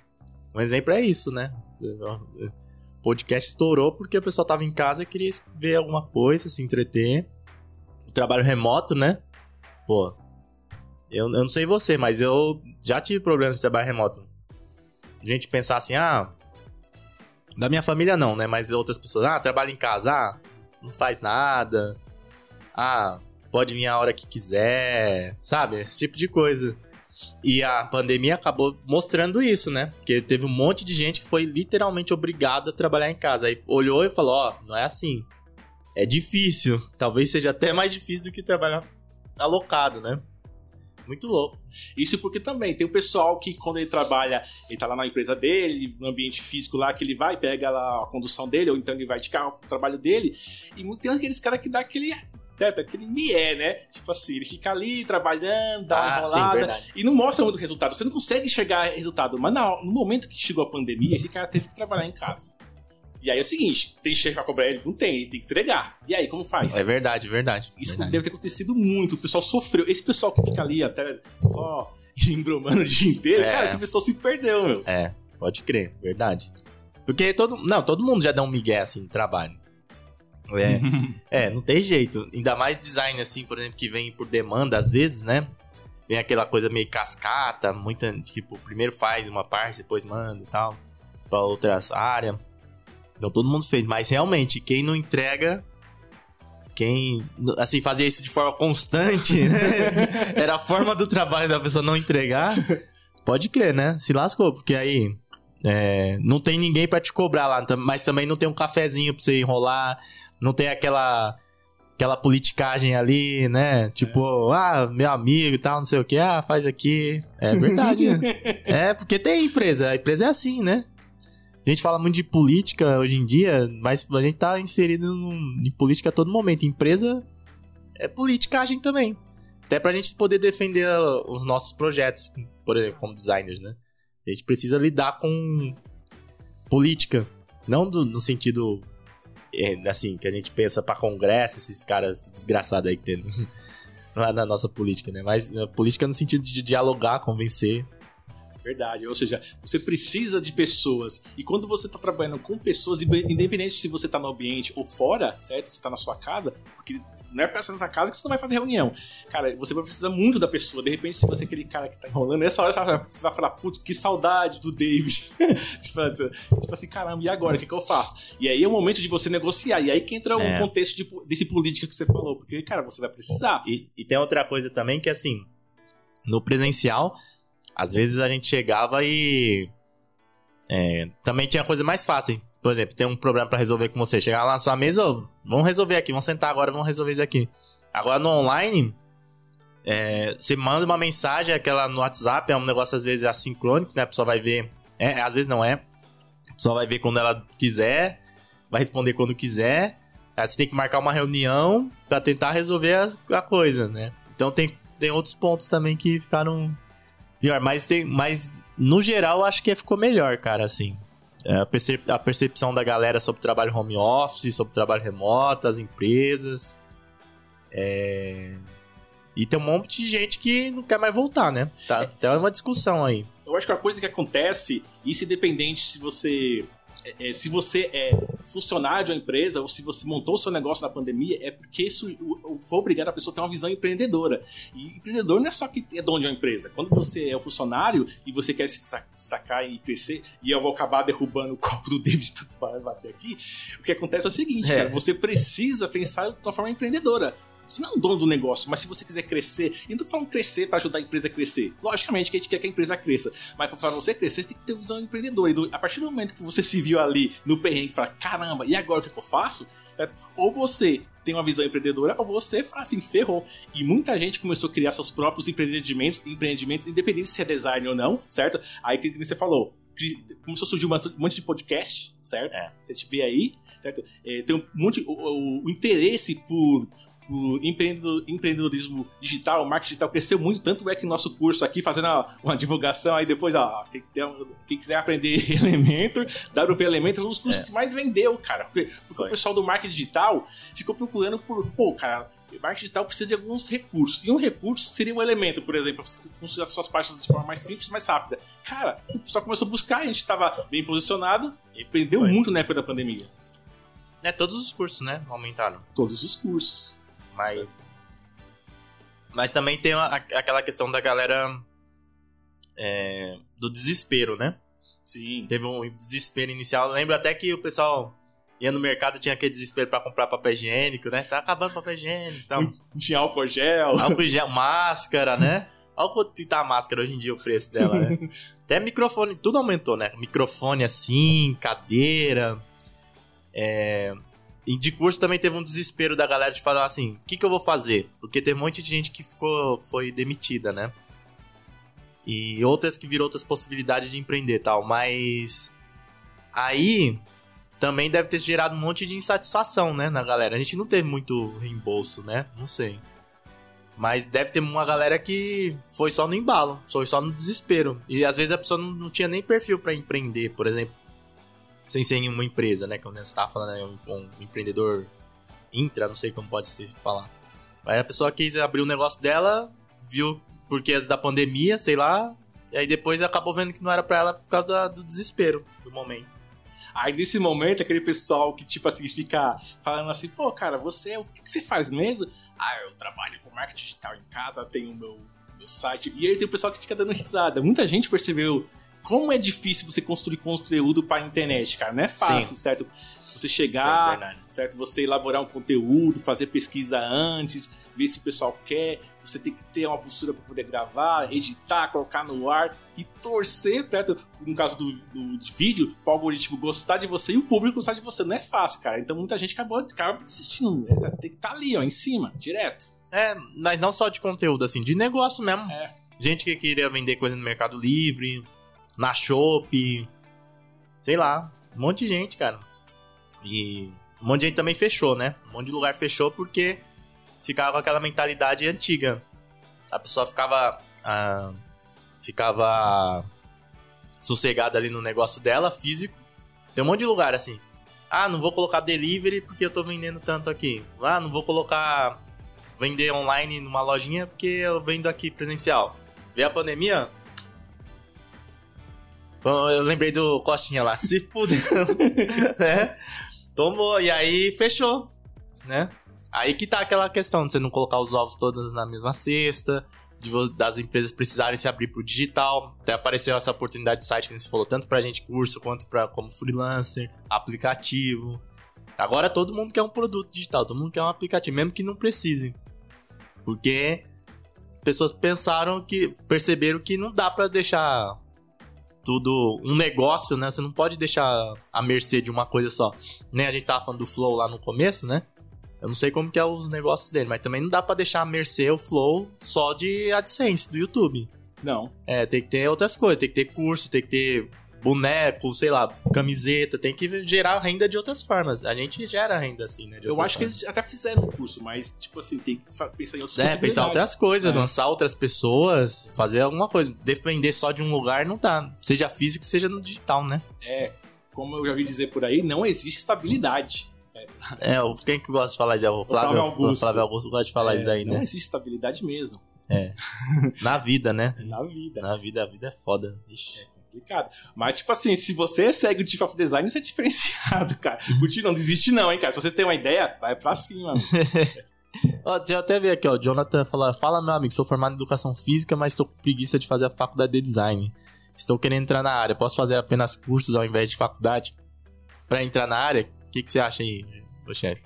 S1: Um exemplo é isso, né? O podcast estourou porque o pessoal tava em casa e queria ver alguma coisa, se entreter. Trabalho remoto, né? Pô, eu, eu não sei você, mas eu já tive problemas de trabalho remoto. A gente pensar assim, ah, da minha família não, né? Mas outras pessoas, ah, trabalha em casa, ah, não faz nada. Ah, pode vir a hora que quiser, sabe? Esse tipo de coisa. E a pandemia acabou mostrando isso, né? Porque teve um monte de gente que foi literalmente obrigado a trabalhar em casa. Aí olhou e falou: Ó, oh, não é assim. É difícil. Talvez seja até mais difícil do que trabalhar alocado, né? Muito louco.
S2: Isso porque também tem o pessoal que, quando ele trabalha, ele tá lá na empresa dele, no ambiente físico lá, que ele vai, pega lá a condução dele, ou então ele vai de carro pro trabalho dele. E tem aqueles caras que dá aquele certo? Aquele mié, né? Tipo assim, ele fica ali trabalhando, dá uma ah, enrolada sim, e não mostra muito resultado. Você não consegue enxergar resultado. Mas no momento que chegou a pandemia, esse cara teve que trabalhar em casa. E aí é o seguinte, tem chefe pra cobrar ele? Não tem, ele tem que entregar. E aí, como faz?
S1: É verdade, é verdade.
S2: Isso
S1: verdade.
S2: deve ter acontecido muito. O pessoal sofreu. Esse pessoal que fica ali até só embromando o dia inteiro, é. cara, esse pessoal se perdeu, meu.
S1: É, pode crer, verdade. Porque todo. Não, todo mundo já dá um migué assim no trabalho. É, é, não tem jeito. Ainda mais design assim, por exemplo, que vem por demanda às vezes, né? Vem aquela coisa meio cascata, muita, tipo, primeiro faz uma parte, depois manda e tal, pra outra área. Então todo mundo fez, mas realmente, quem não entrega, quem, assim, fazia isso de forma constante, né? Era a forma do trabalho da pessoa não entregar. Pode crer, né? Se lascou, porque aí é, não tem ninguém para te cobrar lá, mas também não tem um cafezinho pra você enrolar, não tem aquela aquela politicagem ali, né? Tipo, é. ah, meu amigo e tal, não sei o que, ah, faz aqui. É verdade, né? É, porque tem empresa, a empresa é assim, né? A gente fala muito de política hoje em dia, mas a gente tá inserido em política a todo momento. Empresa é politicagem também. Até pra gente poder defender os nossos projetos, por exemplo, como designers, né? A gente precisa lidar com política. Não do, no sentido, é, assim, que a gente pensa pra congresso, esses caras desgraçados aí que tem lá na nossa política, né? Mas política no sentido de dialogar, convencer.
S2: Verdade, ou seja, você precisa de pessoas. E quando você está trabalhando com pessoas, independente se você está no ambiente ou fora, certo? Você está na sua casa, porque não é pra estar na casa que você não vai fazer reunião. Cara, você vai precisar muito da pessoa. De repente, se você é aquele cara que tá enrolando, nessa hora você vai falar, putz, que saudade do David. tipo, assim, caramba, e agora? O que, que eu faço? E aí é o momento de você negociar. E aí que entra é. o contexto de, desse política que você falou. Porque, cara, você vai precisar.
S1: E, e tem outra coisa também que, assim, no presencial, às vezes a gente chegava e. É, também tinha coisa mais fácil. Por exemplo, tem um problema para resolver com você. Chegar lá na sua mesa, oh, vamos resolver aqui, vamos sentar agora, vamos resolver isso aqui. Agora no online, é, você manda uma mensagem, aquela no WhatsApp, é um negócio às vezes assincrônico, né? A pessoa vai ver. É, às vezes não é. A pessoa vai ver quando ela quiser, vai responder quando quiser. Aí você tem que marcar uma reunião para tentar resolver a, a, coisa, né? Então tem, tem outros pontos também que ficaram pior. Mas, tem, mas no geral, acho que ficou melhor, cara, assim. É, a, percep a percepção da galera sobre o trabalho home office, sobre o trabalho remoto, as empresas. É... E tem um monte de gente que não quer mais voltar, né? Tá, então é uma discussão aí.
S2: Eu acho que a coisa que acontece, isso independente se você é, é, se você é funcionário de uma empresa ou se você montou o seu negócio na pandemia, é porque isso foi obrigado a pessoa a ter uma visão empreendedora. E empreendedor não é só que é dono de uma empresa. Quando você é um funcionário e você quer se destacar e crescer, e eu vou acabar derrubando o copo do David tanto para bater aqui, o que acontece é o seguinte, é. cara, você precisa pensar de uma forma empreendedora. Você não é o dono do negócio, mas se você quiser crescer, e não tô falando crescer para ajudar a empresa a crescer. Logicamente que a gente quer que a empresa cresça, mas para você crescer, você tem que ter visão empreendedora. E a partir do momento que você se viu ali no perrengue e fala, caramba, e agora o que, eu faço? Certo? Ou você tem uma visão empreendedora, ou você fala assim, ferrou. E muita gente começou a criar seus próprios empreendimentos, empreendimentos, independente se é design ou não, certo? Aí que você falou, começou a surgir um monte de podcast, certo? É. Você te vê aí, certo? É, tem um monte, o, o, o interesse por o empreendedorismo digital, o marketing digital cresceu muito, tanto é que nosso curso aqui, fazendo uma, divulgação aí depois, ó, quem, quem quiser aprender Elementor, WP Elementor, um dos cursos é. que mais vendeu, cara. Porque, porque o pessoal do marketing digital ficou procurando por, pô, cara, marketing digital precisa de alguns recursos. E um recurso seria um elemento, por exemplo, para você construir as suas páginas de forma mais simples, mais rápida. Cara, o pessoal começou a buscar, a gente estava bem posicionado e aprendeu Foi. muito na época da pandemia.
S1: É, todos os cursos, né? Aumentaram.
S2: Todos os cursos.
S1: Mas. Mas também tem aquela questão da galera. É, do desespero, né?
S2: Sim.
S1: Teve um desespero inicial. Eu lembro até que o pessoal ia no mercado tinha aquele desespero para comprar papel higiênico, né? Tá acabando papel higiênico e tal.
S2: Tinha álcool gel.
S1: Álcool gel, máscara, né? Olha quanto tá a máscara hoje em dia, o preço dela, né? Até microfone, tudo aumentou, né? Microfone assim, cadeira. É... E de curso também teve um desespero da galera de falar assim: o que, que eu vou fazer? Porque tem um monte de gente que ficou, foi demitida, né? E outras que viram outras possibilidades de empreender tal. Mas. Aí também deve ter gerado um monte de insatisfação, né, na galera. A gente não teve muito reembolso, né? Não sei. Mas deve ter uma galera que foi só no embalo, foi só no desespero. E às vezes a pessoa não, não tinha nem perfil para empreender, por exemplo sem ser em uma empresa, né? Como você estava falando, é um, um, empreendedor intra, não sei como pode se falar. Aí a pessoa quis abrir o negócio dela, viu porque da pandemia, sei lá, e aí depois acabou vendo que não era para ela por causa da, do desespero do momento.
S2: Aí nesse momento, aquele pessoal que, tipo assim, fica falando assim, pô, cara, você, o que, que você faz mesmo? Ah, eu trabalho com marketing digital em casa, tenho meu, meu site. E aí tem o pessoal que fica dando risada. Muita gente percebeu como é difícil você construir conteúdo para a internet, cara. Não é fácil, Sim. certo? Você chegar, é certo? Você elaborar um conteúdo, fazer pesquisa antes, ver se o pessoal quer. Você tem que ter uma postura para poder gravar, editar, colocar no ar e torcer, certo? No caso do, do vídeo, para o algoritmo gostar de você e o público gostar de você. Não é fácil, cara. Então muita gente acabou, acaba desistindo. Tem que estar tá ali, ó, em cima, direto.
S1: É, mas não só de conteúdo, assim, de negócio mesmo. É. Gente que queria vender coisa no Mercado Livre, na Shop, sei lá, um monte de gente, cara. E um monte de gente também fechou, né? Um monte de lugar fechou porque ficava com aquela mentalidade antiga. A pessoa ficava. Ah, ficava sossegada ali no negócio dela, físico. Tem um monte de lugar assim. Ah, não vou colocar delivery porque eu tô vendendo tanto aqui. Ah, não vou colocar vender online numa lojinha porque eu vendo aqui presencial. Vê a pandemia, eu lembrei do Costinha lá, se fudeu. né? Tomou, e aí fechou, né? Aí que tá aquela questão de você não colocar os ovos todos na mesma cesta, de das empresas precisarem se abrir pro digital. Até apareceu essa oportunidade de site que você falou, tanto pra gente curso quanto pra como freelancer, aplicativo. Agora todo mundo quer um produto digital, todo mundo quer um aplicativo, mesmo que não precise. Porque as pessoas pensaram que. perceberam que não dá pra deixar tudo um negócio, né? Você não pode deixar à mercê de uma coisa só. Nem a gente tava falando do Flow lá no começo, né? Eu não sei como que é os negócios dele, mas também não dá pra deixar à mercê o Flow só de AdSense do YouTube.
S2: Não.
S1: É, tem que ter outras coisas, tem que ter curso, tem que ter boneco, sei lá, camiseta, tem que gerar renda de outras formas. A gente gera renda assim, né? de
S2: Eu acho que
S1: formas.
S2: eles até fizeram o curso, mas, tipo assim, tem que pensar em outras
S1: É, pensar outras coisas,
S2: É.
S1: lançar outras pessoas, fazer alguma coisa. Depender só de um lugar não dá. Seja físico, seja no digital, né?
S2: É, como eu já vi dizer por aí, não existe estabilidade. Certo?
S1: É, o- quem que gosta de falar disso? O Flávio,
S2: Flávio Augusto.
S1: O Flávio Augusto gosta de falar
S2: É,
S1: isso aí,
S2: Não
S1: né?
S2: existe estabilidade mesmo.
S1: Na vida, né?
S2: Na vida.
S1: Na vida, a vida é foda. Ixi.
S2: É complicado. Mas, tipo assim, se você segue o Chief of Design, você é diferenciado, cara. Curtir não desiste, não, hein, cara. Se você tem uma ideia, vai pra cima.
S1: Ó, deixa eu até ver aqui, ó. O Jonathan fala: Fala, meu amigo, sou formado em educação física, mas tô com preguiça de fazer a faculdade de design. Estou querendo entrar na área. Posso fazer apenas cursos ao invés de faculdade? Pra entrar na área? O que, que você acha aí, ô chefe?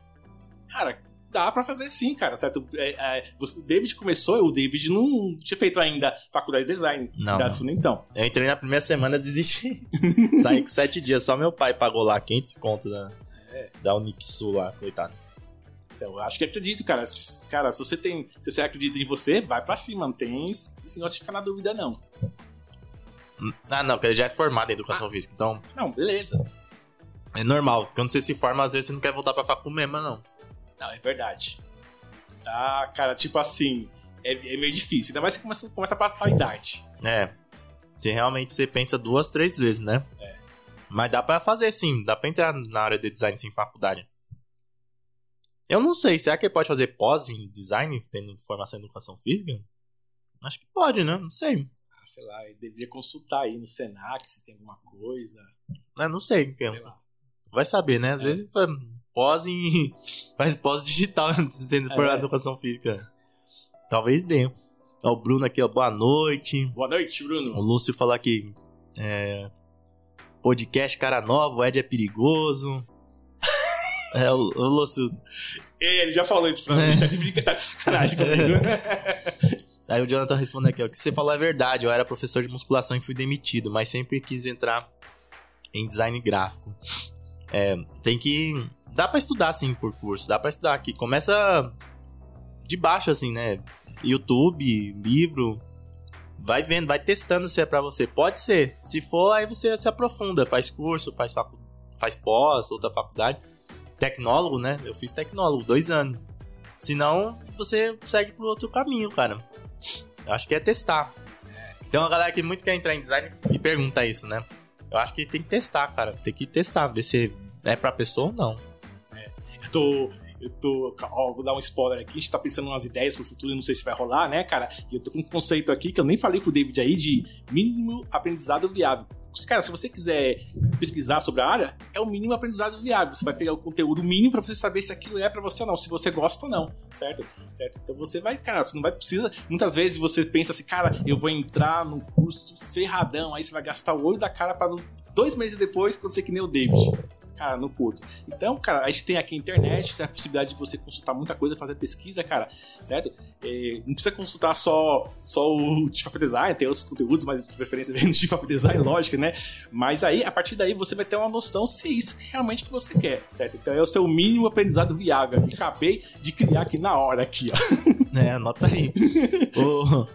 S2: Cara, dá pra fazer sim, cara, certo? É, é, o David começou, o David não tinha feito ainda faculdade de design.
S1: Não,
S2: Da
S1: não.
S2: Então.
S1: Eu entrei na primeira semana desisti. Saí com sete dias. Só meu pai pagou lá 500 conto da, da Unixul lá, coitado.
S2: Então, eu acho que acredito, cara. Cara, se você tem. Se você acredita em você, vai pra cima. Não tem esse negócio de ficar na dúvida, não.
S1: Ah, não, porque ele já é formado em educação física. Então,
S2: Não, beleza.
S1: é normal. Quando você se forma, às vezes você não quer voltar pra faculdade mesmo, não.
S2: Não, é verdade. Ah, cara, tipo assim, é, é meio difícil. Ainda mais que começa, começa a passar a idade.
S1: É. Você realmente você pensa duas, três vezes, né?
S2: É.
S1: Mas dá pra fazer sim, dá pra entrar na área de design sem faculdade. Eu não sei, será que ele pode fazer pós em design, tendo formação em educação física? Acho que pode, né? Não sei.
S2: Ah, sei lá, ele deveria consultar aí no Senac se tem alguma coisa.
S1: Eu não sei.
S2: Sei lá.
S1: Vai saber, né? Às
S2: É.
S1: vezes pós em. faz pós digital, tendo
S2: É.
S1: formado em educação física. Talvez dê. Ó, o Bruno aqui, ó, boa noite.
S2: Boa noite,
S1: O
S2: Bruno.
S1: Lúcio falou aqui. É, podcast cara novo, o Ed é perigoso. É, o, o Lúcio.
S2: Ele já falou isso pra mim, tá de brincadeira, tá de sacanagem comigo.
S1: Aí o Jonathan responde aqui, ó. O que você falou é verdade. Eu era professor de musculação e fui demitido, mas sempre quis entrar em design gráfico. É, tem que. Dá pra estudar, sim, por curso. Dá pra estudar aqui. Começa de baixo, assim, né? YouTube, livro. Vai vendo, vai testando se é pra você. Pode ser. Se for, aí você se aprofunda. Faz curso, faz, facu... faz pós, outra faculdade. Tecnólogo, né? Eu fiz tecnólogo, dois anos. Senão, você segue pro outro caminho, cara. Eu acho que é testar. Tem uma galera que muito quer entrar em design e pergunta isso, né? Eu acho que tem que testar, cara. Tem que testar, ver se é pra pessoa ou não.
S2: Eu tô. Eu tô. Ó, vou dar um spoiler aqui. A gente tá pensando umas ideias pro futuro, eu não sei se vai rolar, né, cara? E eu tô com um conceito aqui que eu nem falei pro David aí de mínimo aprendizado viável. Cara, se você quiser pesquisar sobre a área, é o mínimo aprendizado viável. Você vai pegar o conteúdo mínimo pra você saber se aquilo é pra você ou não, se você gosta ou não, certo? Certo? Então você vai, cara, você não vai precisar. Muitas vezes você pensa assim, cara, eu vou entrar num curso ferradão, aí você vai gastar o olho da cara no- dois meses depois quando você que nem o David. Cara, não curto. Então, cara, a gente tem aqui a internet, tem a possibilidade de você consultar muita coisa, fazer pesquisa, cara, certo? Não precisa consultar só, só o Chief of Design, tem outros conteúdos, mas de preferência vem no Chief of Design, lógico, né? Mas aí, a partir daí, você vai ter uma noção se é isso que realmente que você quer, certo? Então é o seu mínimo aprendizado viável. Eu acabei de criar aqui na hora, aqui, ó.
S1: É, anota aí. o,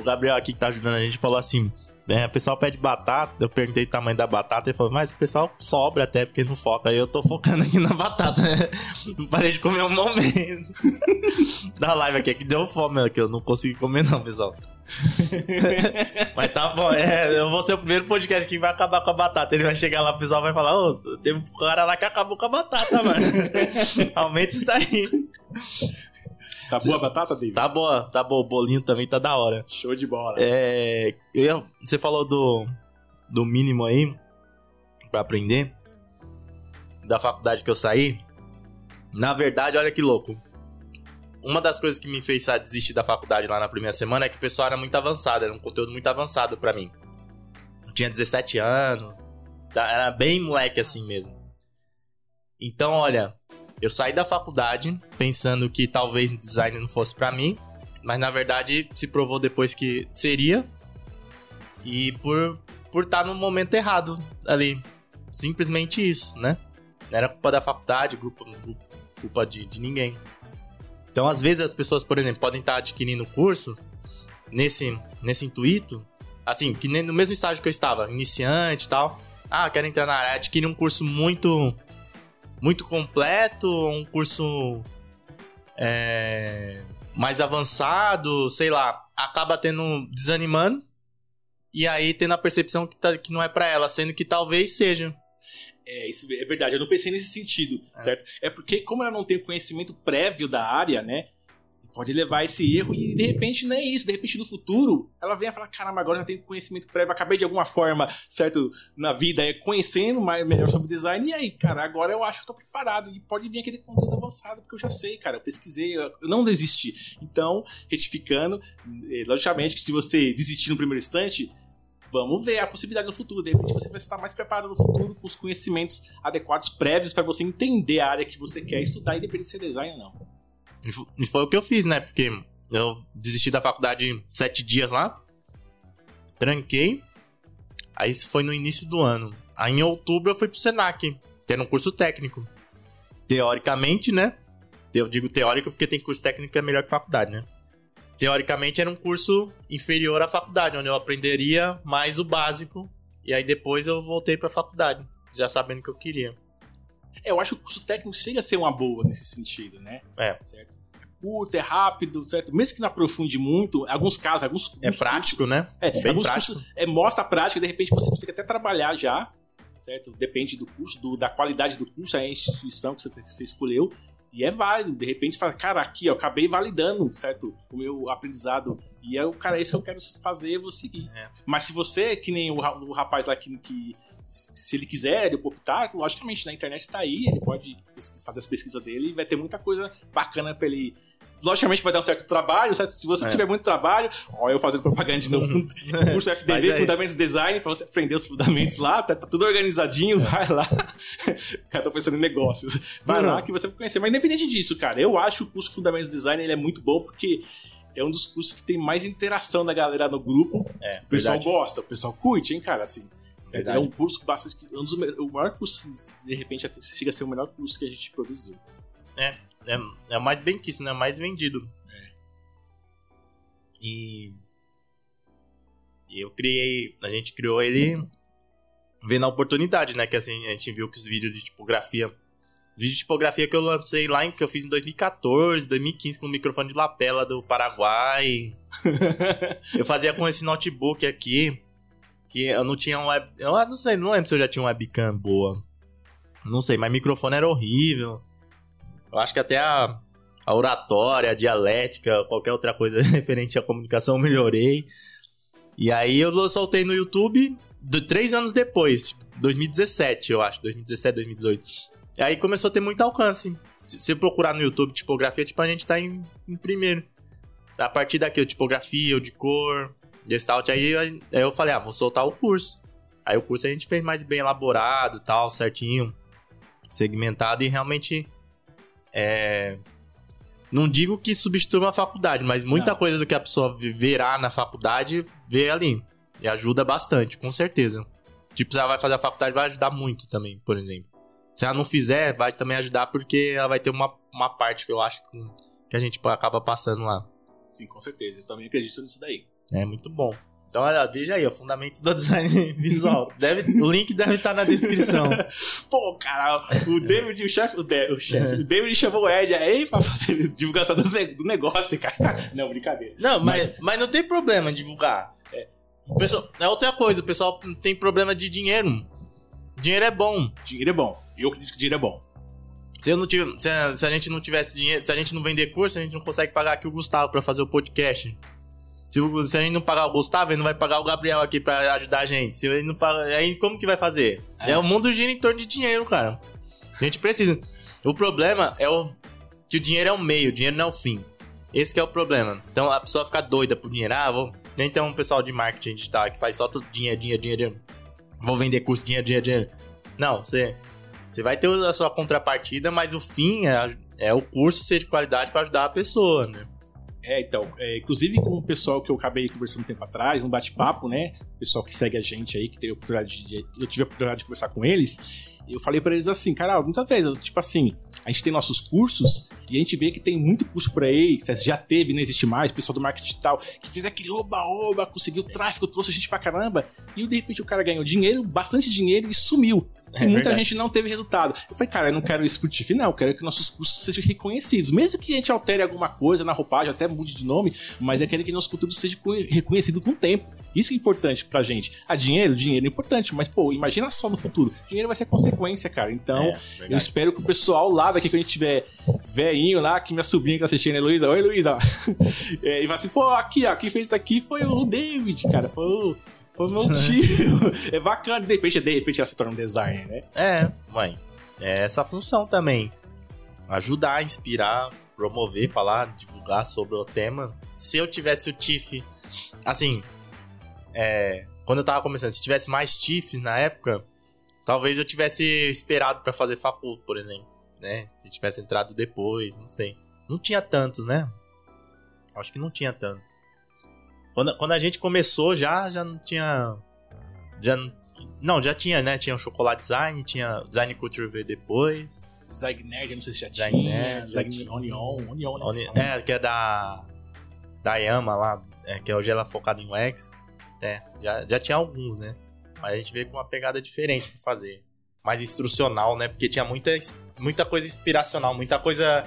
S1: o Gabriel aqui que tá ajudando a gente falou assim: é, o pessoal pede batata. Eu perguntei o tamanho da batata. Ele falou, mas o pessoal sobra até porque não foca. Aí eu tô focando aqui na batata. né? Não parei de comer um momento. da live aqui, é que deu fome aqui. Eu não consegui comer, não, pessoal. Mas tá bom, é, eu vou ser o primeiro podcast que vai acabar com a batata. Ele vai chegar lá, o pessoal vai falar: Ô, teve um cara lá que acabou com a batata, mano. Aumenta isso daí.
S2: Tá boa a batata, David?
S1: Tá boa, tá bom. O bolinho também tá da hora.
S2: Show de bola.
S1: É, eu você falou do, do mínimo aí pra aprender da faculdade que eu saí. Na verdade, olha que louco. uma das coisas que me fez desistir da faculdade lá na primeira semana é que o pessoal era muito avançado, era um conteúdo muito avançado pra mim. Eu tinha 17 anos, tá? era bem moleque assim mesmo. Então, olha, eu saí da faculdade pensando que talvez design não fosse pra mim, mas na verdade se provou depois que seria. E por por estar no momento errado ali. Simplesmente isso, né? Não era culpa da faculdade, grupo, culpa de, de ninguém. Então, às vezes, as pessoas, por exemplo, podem estar adquirindo cursos nesse, nesse intuito, assim, que nem no mesmo estágio que eu estava, iniciante e tal. Ah, quero entrar na área, adquirir um curso muito muito completo, um curso é, mais avançado, sei lá, acaba tendo desanimando e aí tendo a percepção que, tá, que não é para ela, sendo que talvez seja.
S2: É, isso é verdade, eu não pensei nesse sentido, é. certo? É porque, como ela não tem conhecimento prévio da área, né? Pode levar esse erro e de repente não é isso. De repente no futuro ela vem a falar: caramba, agora já tenho conhecimento prévio, acabei de alguma forma, certo, na vida, é, conhecendo mais, melhor sobre design. E aí, cara, agora eu acho que eu tô preparado. E pode vir aquele conteúdo avançado, porque eu já sei, cara, eu pesquisei, eu não desisti. Então, retificando, eh, logicamente que se você desistir no primeiro instante, vamos ver a possibilidade no futuro. De repente você vai estar mais preparado no futuro com os conhecimentos adequados, prévios, para você entender a área que você quer estudar, independente de ser design ou não.
S1: E foi o que eu fiz, né? Porque eu desisti da faculdade sete dias lá, tranquei, aí isso foi no início do ano. Aí em outubro eu fui pro Senac, tendo um curso técnico. Teoricamente, né? Eu digo teórico porque tem curso técnico que é melhor que faculdade, né? teoricamente era um curso inferior à faculdade, onde eu aprenderia mais o básico. E aí depois eu voltei para a faculdade, já sabendo o que eu queria.
S2: É, eu acho que o curso técnico chega a ser uma boa nesse sentido, né?
S1: É.
S2: Certo? É curto, é rápido, certo? Mesmo que não aprofunde muito, alguns casos, alguns
S1: É prático, cursos, né?
S2: É, Bem alguns prático. cursos é, mostra a prática, de repente você consegue até trabalhar já, certo? Depende do curso, do, da qualidade do curso, a instituição que você, você escolheu. E é válido. De repente, fala, cara, aqui, ó, acabei validando, certo? O meu aprendizado. E é o cara, é isso que eu quero fazer, eu vou seguir. É. Mas se você, que nem o, o rapaz lá que, que se ele quiser ele optar, logicamente na internet tá aí, ele pode fazer as pesquisas dele e vai ter muita coisa bacana para ele logicamente vai dar um certo trabalho, certo? Se você é. tiver muito trabalho, ó, eu fazendo propaganda de novo, curso FDB, Fundamentos de Design, pra você aprender os fundamentos lá, tá, tá tudo organizadinho, vai lá. cara, tô pensando em negócios. Vai lá que você vai conhecer. Mas independente disso, cara, eu acho que o curso Fundamentos de Design ele é muito bom porque é um dos cursos que tem mais interação da galera no grupo. É, o pessoal verdade. gosta, o pessoal curte, hein, cara, assim. Verdade. É um curso bastante. Um dos, o maior curso, de repente, chega a ser o melhor curso que a gente produziu.
S1: É, é, é mais bem que isso, né? Mais vendido. É. E. E eu criei. A gente criou ele vendo a oportunidade, né? Que assim, a gente viu que os vídeos de tipografia. Os vídeos de tipografia que eu lancei lá, em, que eu fiz em 2014, 2015, com o microfone de lapela do Paraguai. eu fazia com esse notebook aqui. Que eu não tinha um web. Eu não sei, não lembro se eu já tinha uma webcam boa. Não sei, mas microfone era horrível. Eu acho que até a, a oratória, a dialética, qualquer outra coisa referente à comunicação eu melhorei. E aí eu soltei no YouTube do, três anos depois, 2017, eu acho, 2017, 2018. E aí começou a ter muito alcance. Se eu procurar no YouTube tipografia, tipo, a gente tá em, em primeiro. A partir daqui, tipografia, o de cor, gestalt, aí, aí eu falei, ah, vou soltar o curso. Aí o curso a gente fez mais bem elaborado tal, certinho, segmentado e realmente é, não digo que substitui uma faculdade, mas muita não. coisa do que a pessoa verá na faculdade vê ali. E ajuda bastante, com certeza. Tipo, se ela vai fazer a faculdade, vai ajudar muito também, por exemplo. Se ela não fizer, vai também ajudar porque ela vai ter uma, uma parte que eu acho que, que a gente acaba passando lá.
S2: Sim, com certeza. Eu também acredito nisso daí.
S1: É muito bom. Então, olha, veja aí, o Fundamentos do Design Visual. Deve, o link deve estar na descrição.
S2: Pô, cara, o David, o chefe, o, de, o, chef, o David chamou o Ed aí pra fazer divulgação do, do negócio, cara. Não, brincadeira.
S1: Não, mas, mas, mas não tem problema divulgar. É. Pessoal, é outra coisa, o pessoal tem problema de dinheiro. Dinheiro é bom.
S2: Dinheiro é bom. Eu acredito que dinheiro é bom.
S1: Se, eu não tive, se, a, se a gente não tivesse dinheiro, se a gente não vender curso, a gente não consegue pagar aqui o Gustavo pra fazer o podcast. Se, se, a gente não pagar o Gustavo, ele não vai pagar o Gabriel aqui pra ajudar a gente. Se ele não paga, aí como que vai fazer? É. é o mundo gira em torno de dinheiro, cara. A gente precisa. O problema é o, que o dinheiro é o meio, o dinheiro não é o fim. Esse que é o problema. Então a pessoa fica doida por dinheiro. Ah, vou. Nem tem um pessoal de marketing digital que faz só tudo dinheiro, dinheiro, dinheiro. Vou vender curso, dinheiro, dinheiro, dinheiro. Não, você. Você vai ter a sua contrapartida, mas o fim é, é o curso ser de qualidade para ajudar a pessoa, né?
S2: É, então, é, inclusive com o pessoal que eu acabei conversando um tempo atrás, um bate-papo, né? O pessoal que segue a gente aí, que teve a oportunidade de, eu tive a oportunidade de conversar com eles eu falei para eles assim, cara, muitas vezes, tipo assim, a gente tem nossos cursos e a gente vê que tem muito curso por aí, já teve, não existe mais, pessoal do marketing digital, que fez aquele oba-oba, conseguiu tráfego, trouxe gente pra caramba, e de repente o cara ganhou dinheiro, bastante dinheiro e sumiu. É e muita verdade. gente não teve resultado. Eu falei, cara, eu não quero isso pro TIF, não, eu quero que nossos cursos sejam reconhecidos. Mesmo que a gente altere alguma coisa na roupagem, até mude de nome, mas é querer que nosso conteúdo seja reconhecido com o tempo. Isso é importante pra gente. A ah, dinheiro, dinheiro é importante, mas, pô, imagina só no futuro. Dinheiro vai ser consequência, cara. Então, é, eu espero que o pessoal lá daqui, quando a gente tiver velhinho lá, que minha sobrinha que tá assistindo, Luísa. Oi, Luísa. é, e vai assim, pô, aqui, ó, quem fez isso aqui foi o David, cara. Foi o. Foi meu tio. é bacana. De repente, de repente ela se torna um designer, né?
S1: É, mãe. É essa função também. Ajudar, inspirar, promover, falar, divulgar sobre o tema. Se eu tivesse o Tiff, assim, é, quando eu tava começando, se tivesse mais TIFs na época, talvez eu tivesse esperado para fazer facul, por exemplo, né? Se tivesse entrado depois, não sei. Não tinha tantos, né? Acho que não tinha tantos. Quando, quando a gente começou já, já não tinha... Já não, já tinha, né? Tinha o Chocolate Design, tinha Design Culture V depois.
S2: Nerd, não sei se já tinha. Nerd, Design
S1: tinha. Onion, Onion, Onion É, que é da... Da Yama lá, é, que hoje ela é focada em UX. É, já, já tinha alguns, né? Mas a gente veio com uma pegada diferente pra fazer. Mais instrucional, né? Porque tinha muita, muita coisa inspiracional, muita coisa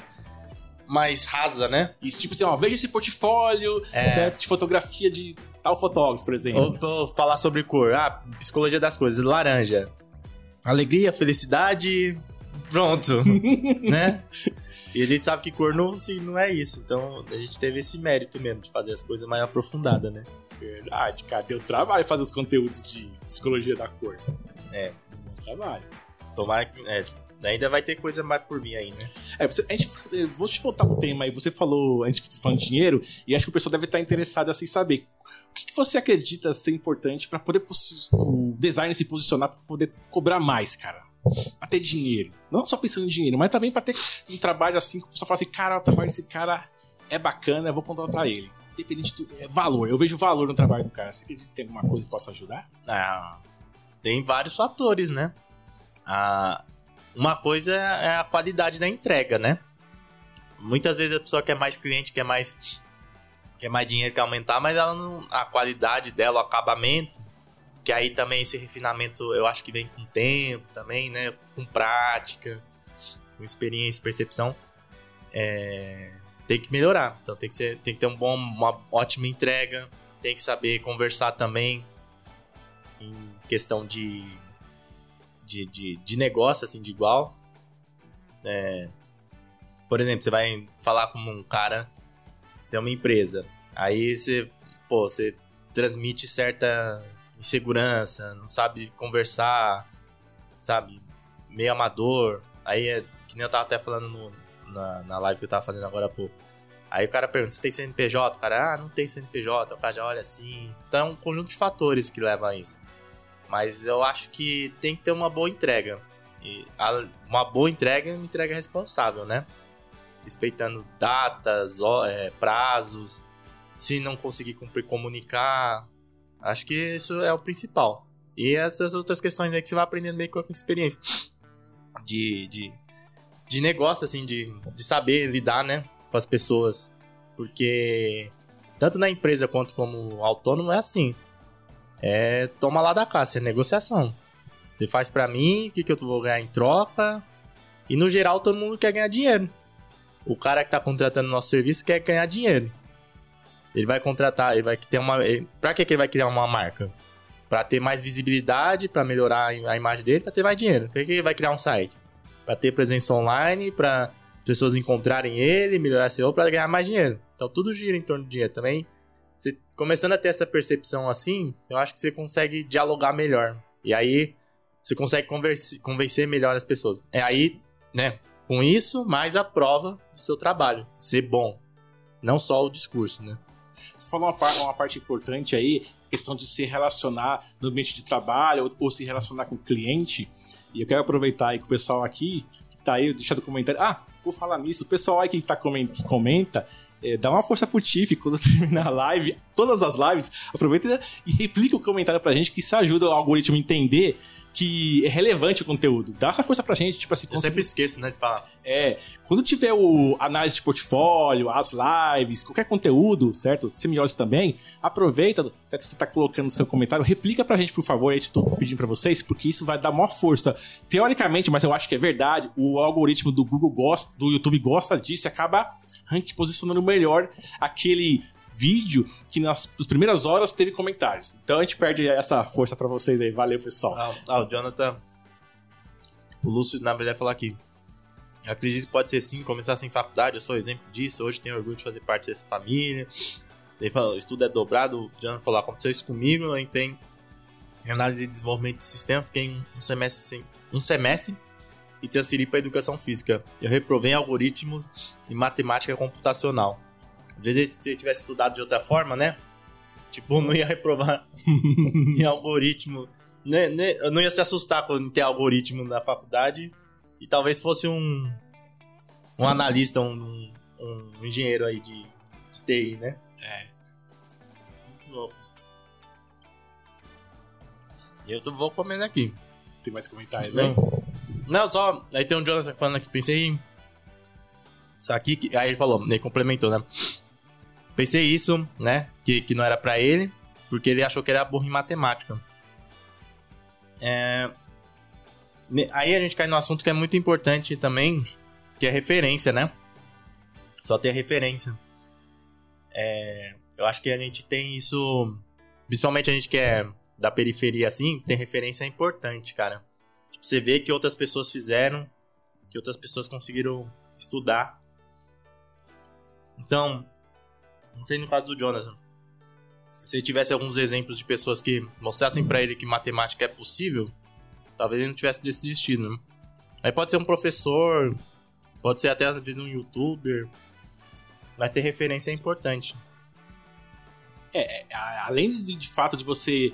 S1: mais rasa, né?
S2: Isso, tipo assim, ó, veja esse portfólio, é. certo? De fotografia de tal fotógrafo, por exemplo.
S1: Ou, falar sobre cor. Ah, psicologia das coisas, laranja. Alegria, felicidade, pronto, né? E a gente sabe que cor não, assim, não é isso. Então a gente teve esse mérito mesmo de fazer as coisas mais aprofundadas, né?
S2: Verdade, cara. Deu trabalho fazer os conteúdos de psicologia da cor.
S1: É. Deu trabalho. Tomara que. É, ainda vai ter coisa mais por mim aí, né?
S2: É, você, a gente, vou te voltar um tema aí. Você falou, a gente falando de dinheiro, e acho que o pessoal deve estar interessado assim saber. O que, que você acredita ser importante para poder o design se posicionar para poder cobrar mais, cara? Pra ter dinheiro. Não só pensando em dinheiro, mas também pra ter um trabalho assim que o pessoal fala assim: cara, o trabalho desse cara é bacana, eu vou contratar ele independente do é, valor. Eu vejo valor no trabalho do cara. Você acredita que tem alguma coisa que possa ajudar?
S1: Ah, tem vários fatores, né? Ah, uma coisa é a qualidade da entrega, né? Muitas vezes a pessoa quer mais cliente, quer mais quer mais dinheiro, quer aumentar, mas ela não, a qualidade dela, o acabamento, que aí também esse refinamento eu acho que vem com tempo também, né? Com prática, com experiência, percepção. É, tem que melhorar. Então tem que, tem que ter um bom, uma ótima entrega, tem que saber conversar também em questão de, de, de, de negócio, assim, de igual. É, por exemplo, você vai falar com um cara, tem uma empresa, aí você, pô, você transmite certa insegurança, não sabe conversar, sabe, meio amador. Aí é que nem eu tava até falando no, na, na live que eu tava fazendo agora há pouco. Aí o cara pergunta, você tem CNPJ? O cara, ah, não tem CNPJ. O cara já olha assim. Então é um conjunto de fatores que levam a isso. Mas eu acho que tem que ter uma boa entrega. E uma boa entrega é uma entrega responsável, né? Respeitando datas, é, prazos. Se não conseguir cumprir, comunicar. Acho que isso é o principal. E essas outras questões aí que você vai aprendendo meio com a experiência. De, de de negócio, assim, de, de saber lidar, né, com as pessoas. Porque tanto na empresa quanto como autônomo é assim. É toma lá da casa, é negociação. Você faz para mim, o que, que eu vou ganhar em troca? E no geral todo mundo quer ganhar dinheiro. O cara que tá contratando nosso serviço quer ganhar dinheiro. Ele vai contratar, ele vai ter uma. Ele, pra que, que ele vai criar uma marca? Para ter mais visibilidade, para melhorar a imagem dele, para ter mais dinheiro. Por que, que ele vai criar um site? para ter presença online, para pessoas encontrarem ele, melhorar seu para ganhar mais dinheiro. Então tudo gira em torno do dinheiro também. Você, começando a ter essa percepção assim, eu acho que você consegue dialogar melhor. E aí você consegue converse, convencer melhor as pessoas. É aí, né? com isso, mais a prova do seu trabalho. Ser bom. Não só o discurso, né?
S2: Você falou uma, par uma parte importante aí, questão de se relacionar no ambiente de trabalho ou, ou, se relacionar com o cliente. E eu quero aproveitar aí que o pessoal aqui, que tá aí, deixa do comentário. Ah, por falar nisso, o pessoal aí que, tá comenta, que comenta é, dá uma força pro Tiff quando terminar a live, todas as lives, aproveita e replica o comentário pra gente, que isso ajuda o algoritmo a entender que é relevante o conteúdo. Dá essa força pra gente, tipo assim.
S1: Eu sempre esqueço, né, de falar.
S2: É, quando tiver o análise de portfólio, as lives, qualquer conteúdo, certo? Semiose também, aproveita, certo? Você tá colocando seu comentário, replica pra gente, por favor, aí tô pedindo pra vocês, porque isso vai dar maior força. Teoricamente, mas eu acho que é verdade, o algoritmo do Google gosta, do YouTube gosta disso e acaba rank posicionando melhor aquele vídeo que nas primeiras horas teve comentários. Então a gente perde essa força para vocês aí. Valeu, pessoal.
S1: Ah, ah, o Jonathan. O Lúcio, na verdade, falar aqui. Acredito que pode ser sim, começar sem faculdade, eu sou exemplo disso. Hoje tenho orgulho de fazer parte dessa família. Ele falou, estudo é dobrado. O Jonathan falou, aconteceu isso comigo. Eu entrei em análise e desenvolvimento de sistema, fiquei um semestre sem, um semestre e transferi para educação física. Eu reprovei algoritmos e matemática computacional. Às vezes, se eu tivesse estudado de outra forma, né? Tipo, não ia reprovar em algoritmo. Né, né, eu não ia se assustar quando ter algoritmo na faculdade. E talvez fosse um. Um analista, um, um engenheiro aí de, de TI, né?
S2: É.
S1: Louco. Eu tô, vou comendo aqui.
S2: Tem mais comentários, né?
S1: Não, só. Aí tem um Jonathan falando aqui, pensei em. Isso aqui. Aí ele falou, ele complementou, né? Pensei isso, né? Que, que não era para ele, porque ele achou que era burro em matemática. É... Aí a gente cai no assunto que é muito importante também, que é referência, né? Só ter referência. É... Eu acho que a gente tem isso. Principalmente a gente que é da periferia assim, ter referência é importante, cara. Tipo, você vê que outras pessoas fizeram, que outras pessoas conseguiram estudar. Então, não sei no caso do Jonathan. Se tivesse alguns exemplos de pessoas que mostrassem para ele que matemática é possível, talvez ele não tivesse desistido, né? Aí pode ser um professor, pode ser até às vezes um youtuber. Mas ter referência é importante.
S2: É, é além de, de fato de você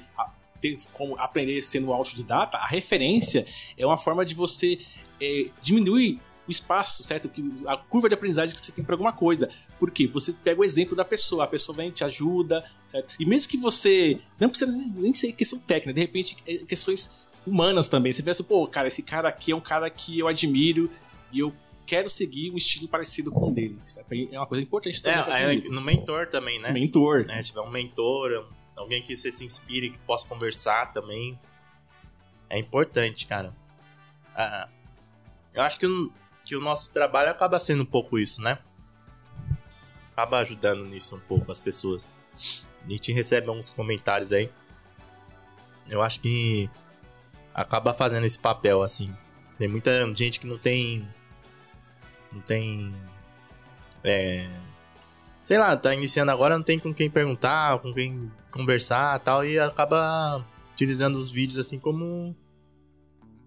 S2: ter como aprender sendo autodidata, a referência é uma forma de você é, diminuir o espaço, certo? Que a curva de aprendizagem que você tem para alguma coisa. Porque você pega o exemplo da pessoa, a pessoa vem te ajuda, certo? E mesmo que você não precisa nem ser questão técnica, de repente é questões humanas também. Você pensa, pô, cara, esse cara aqui é um cara que eu admiro e eu quero seguir um estilo parecido com o deles. É uma coisa importante também.
S1: É no mentor também, né?
S2: Mentor.
S1: Né? Se tiver um mentor, alguém que você se inspire, que possa conversar também. É importante, cara. Ah, eu acho que que o nosso trabalho acaba sendo um pouco isso, né? Acaba ajudando nisso um pouco as pessoas. A gente recebe uns comentários aí. Eu acho que acaba fazendo esse papel assim. Tem muita gente que não tem. Não tem. É. Sei lá, tá iniciando agora, não tem com quem perguntar, com quem conversar tal, e acaba utilizando os vídeos assim como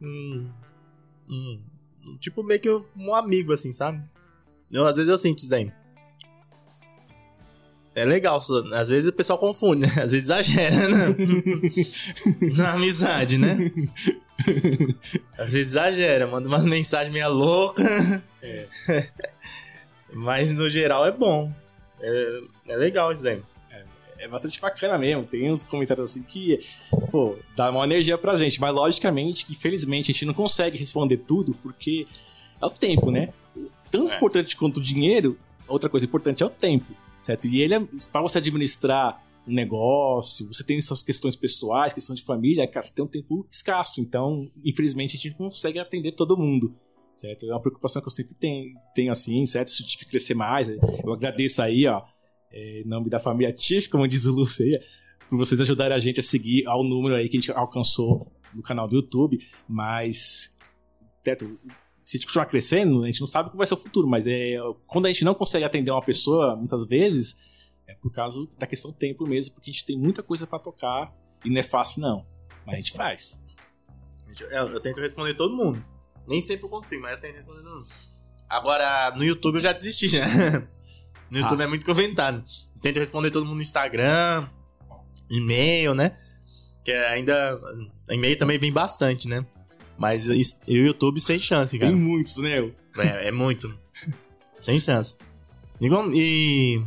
S1: um, um, tipo, meio que um amigo, assim, sabe? Eu, às vezes eu sinto isso daí. É legal, às vezes o pessoal confunde, né? Às vezes exagera né? na amizade, né? Às vezes exagera, manda uma mensagem meio louca. É. Mas no geral é bom. É, é legal isso daí.
S2: É, bastante bacana mesmo. Tem uns comentários assim que, pô, dá uma energia pra gente. Mas logicamente, infelizmente, a gente não consegue responder tudo porque é o tempo, né? Tanto é. importante quanto o dinheiro, outra coisa importante é o tempo, certo? E ele é, para você administrar um negócio, você tem suas questões pessoais, questão de família, cara, você tem um tempo escasso. Então, infelizmente, a gente não consegue atender todo mundo certo? É uma preocupação que eu sempre tenho, tenho assim, certo? Se eu crescer mais, eu agradeço aí, ó, é, em nome da família Tiff, como diz o Lúcio aí, por vocês ajudarem a gente a seguir ao número aí que a gente alcançou no canal do YouTube, mas certo, se a gente continuar crescendo, a gente não sabe o que vai ser o futuro, mas é quando a gente não consegue atender uma pessoa, muitas vezes, é por causa da questão tempo mesmo, porque a gente tem muita coisa para tocar e não é fácil não, mas a gente faz.
S1: Eu, eu tento responder todo mundo. Nem sempre eu consigo, mas eu tenho responder todo mundo. Agora, no YouTube eu já desisti, já. No YouTube
S2: Ah.
S1: é muito comentário. Tento responder todo mundo no Instagram, e-mail, né? Que ainda. E-mail também vem bastante, né? Mas e o YouTube sem chance, cara.
S2: Tem muitos, né?
S1: É, é muito. sem chance. Igual- E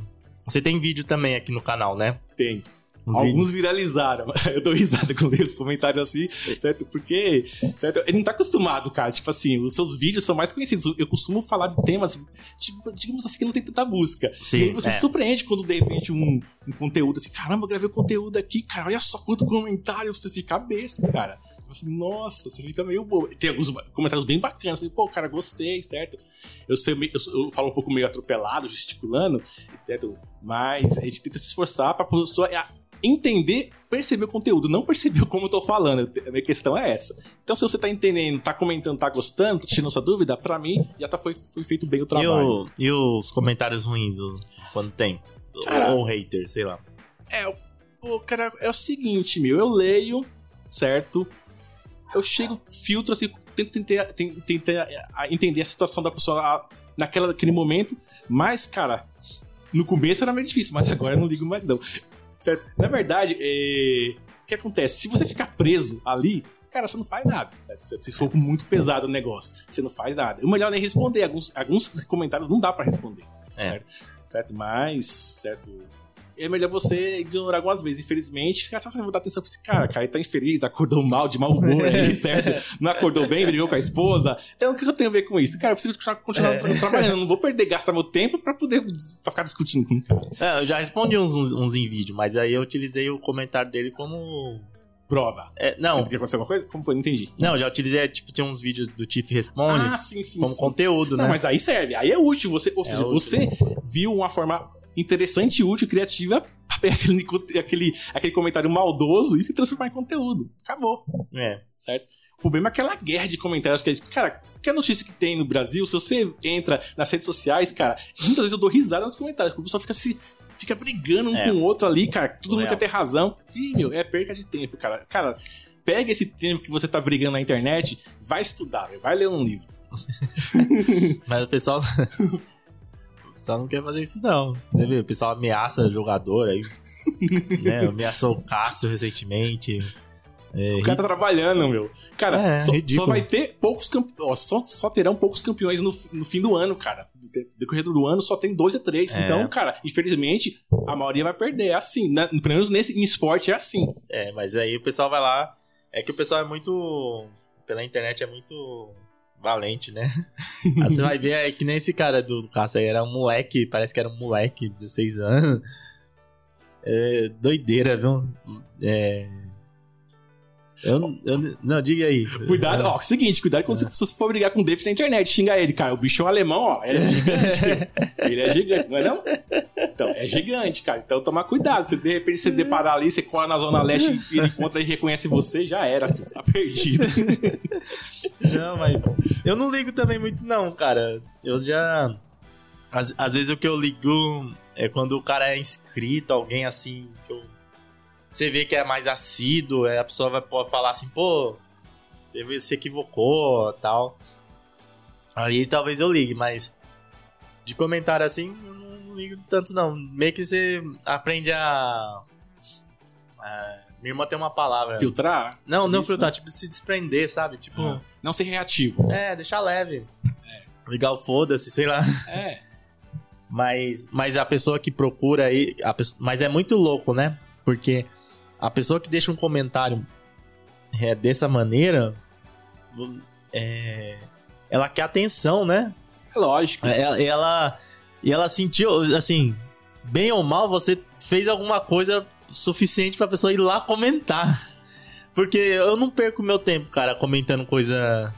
S1: você tem vídeo também aqui no canal, né?
S2: Tem.
S1: Os
S2: Alguns
S1: vídeos.
S2: viralizaram. Eu dou risada quando leio os comentários assim, certo? Porque, certo? Ele não tá acostumado, cara. Tipo assim, os seus vídeos são mais conhecidos. Eu costumo falar de temas, tipo, digamos assim, que não tem tanta busca.
S1: Sim,
S2: e aí você
S1: é.
S2: se surpreende quando, de repente, um, um conteúdo assim, caramba, eu gravei o conteúdo aqui, cara, olha só quanto comentário, você fica cabeça, cara. Você, nossa, você fica meio bobo. Tem alguns comentários bem bacanas, assim, pô, cara, gostei, certo? Eu, sei, eu, eu falo um pouco meio atropelado, gesticulando, certo? Mas a gente tenta se esforçar pra pessoa é, entender, perceber o conteúdo, não perceber como eu tô falando. A minha questão é essa. Então, se você tá entendendo, tá comentando, tá gostando, tá tirando sua dúvida, pra mim já tá, foi, foi feito bem o
S1: E,
S2: trabalho.
S1: o- e os comentários ruins, o- quando tem?
S2: Cara-
S1: Ou hater, sei lá.
S2: É, pô, cara, é o seguinte, meu, eu leio, certo? Eu chego, filtro assim, tento tentar, ten- tentar entender a situação da pessoa naquela, naquele momento, mas, cara, no começo era meio difícil, mas agora eu não ligo mais não. Certo? Na verdade, é, o que acontece? Se você ficar preso ali, cara, você não faz nada. Certo? Se for muito pesado o negócio, você não faz nada. O melhor é nem responder. Alguns, alguns comentários não dá pra responder.
S1: É.
S2: Certo? certo? Mas, certo? É melhor você ignorar algumas vezes, infelizmente. Ficar só fazendo dar atenção pra esse cara. cara, ele tá infeliz, acordou mal, de mau humor aí, certo? Não acordou bem, brigou com a esposa. Então, o que eu tenho a ver com isso? Cara, eu preciso continuar, continuar
S1: É.
S2: trabalhando. Não vou perder, gastar meu tempo pra poder pra ficar discutindo com o cara.
S1: É, eu já respondi uns, uns, uns em vídeo, mas aí eu utilizei o comentário dele como.
S2: Prova.
S1: É, não,
S2: Porque aconteceu alguma coisa? Como foi? Não entendi.
S1: não, já utilizei, tipo, tinha uns vídeos do Tiff Responde
S2: Ah, sim, sim,
S1: como
S2: sim.
S1: conteúdo,
S2: Não,
S1: né?
S2: mas aí serve. Aí é útil. Você, ou
S1: É
S2: seja,
S1: útil.
S2: você viu uma forma interessante, útil, criativa pegar aquele, aquele, aquele comentário maldoso e transformar em conteúdo. Acabou.
S1: É.
S2: certo? O problema é aquela guerra de comentários que, cara, qualquer notícia que tem no Brasil, se você entra nas redes sociais, cara, muitas vezes eu dou risada nos comentários, porque o pessoal fica se. Fica brigando um
S1: É.
S2: com o outro ali, cara. Todo mundo quer ter razão. Ih, meu, é perca de tempo, cara. Cara, pega esse tempo que você tá brigando na internet, vai estudar, vai ler um livro.
S1: Mas o pessoal. o pessoal não quer fazer isso, não. Vê, O pessoal ameaça jogador aí. né? Ameaçou o Cássio recentemente. É,
S2: O cara tá trabalhando, meu. Cara,
S1: É,
S2: só, só vai ter poucos campeões. Só, só terão poucos campeões no, no fim do ano, cara. No de- decorrer do ano só tem dois a três.
S1: É.
S2: Então, cara, infelizmente, a maioria vai perder. É assim. né? Pelo menos nesse em esporte é assim.
S1: É, mas aí o pessoal vai lá. É que o pessoal é muito. Pela internet é muito valente, né? aí você vai ver, é que nem esse cara do Cássio aí, era um moleque, parece que era um moleque, 16 anos. É doideira, viu? É. Eu, eu, não, diga aí.
S2: Cuidado, ó, seguinte, cuidado quando você for brigar com o David na internet, xinga ele, cara. O bicho é um alemão, ó. Ele é gigante. ele é gigante, não é não? Então, é gigante, cara. Então tomar cuidado. Se de repente você deparar ali, você cola na Zona Leste e ele encontra e reconhece você, já era, filho. Você tá perdido.
S1: Não, mas eu não ligo também muito, não, cara. Eu já. Às, às vezes o que eu ligo é quando o cara é inscrito, alguém assim, que eu. Você vê que é mais assíduo, é, a pessoa vai falar assim, pô, você se equivocou tal. Aí talvez eu ligue, mas de comentário assim, eu não ligo tanto, não. Meio que você aprende a. a- minha irmã tem uma palavra.
S2: Filtrar?
S1: Não, não
S2: Isso,
S1: filtrar, tipo, se desprender, sabe? Tipo.
S2: Ah, Não ser reativo.
S1: É, deixar leve. Ligar o foda-se, sei lá.
S2: É.
S1: Mas, mas a pessoa que procura aí. a mas é muito louco, né? Porque a pessoa que deixa um comentário é, dessa maneira. é, ela quer atenção, né?
S2: É lógico.
S1: Ela, ela, e ela sentiu, assim, bem ou mal, você fez alguma coisa suficiente pra pessoa ir lá comentar. Porque eu não perco meu tempo, cara, comentando coisa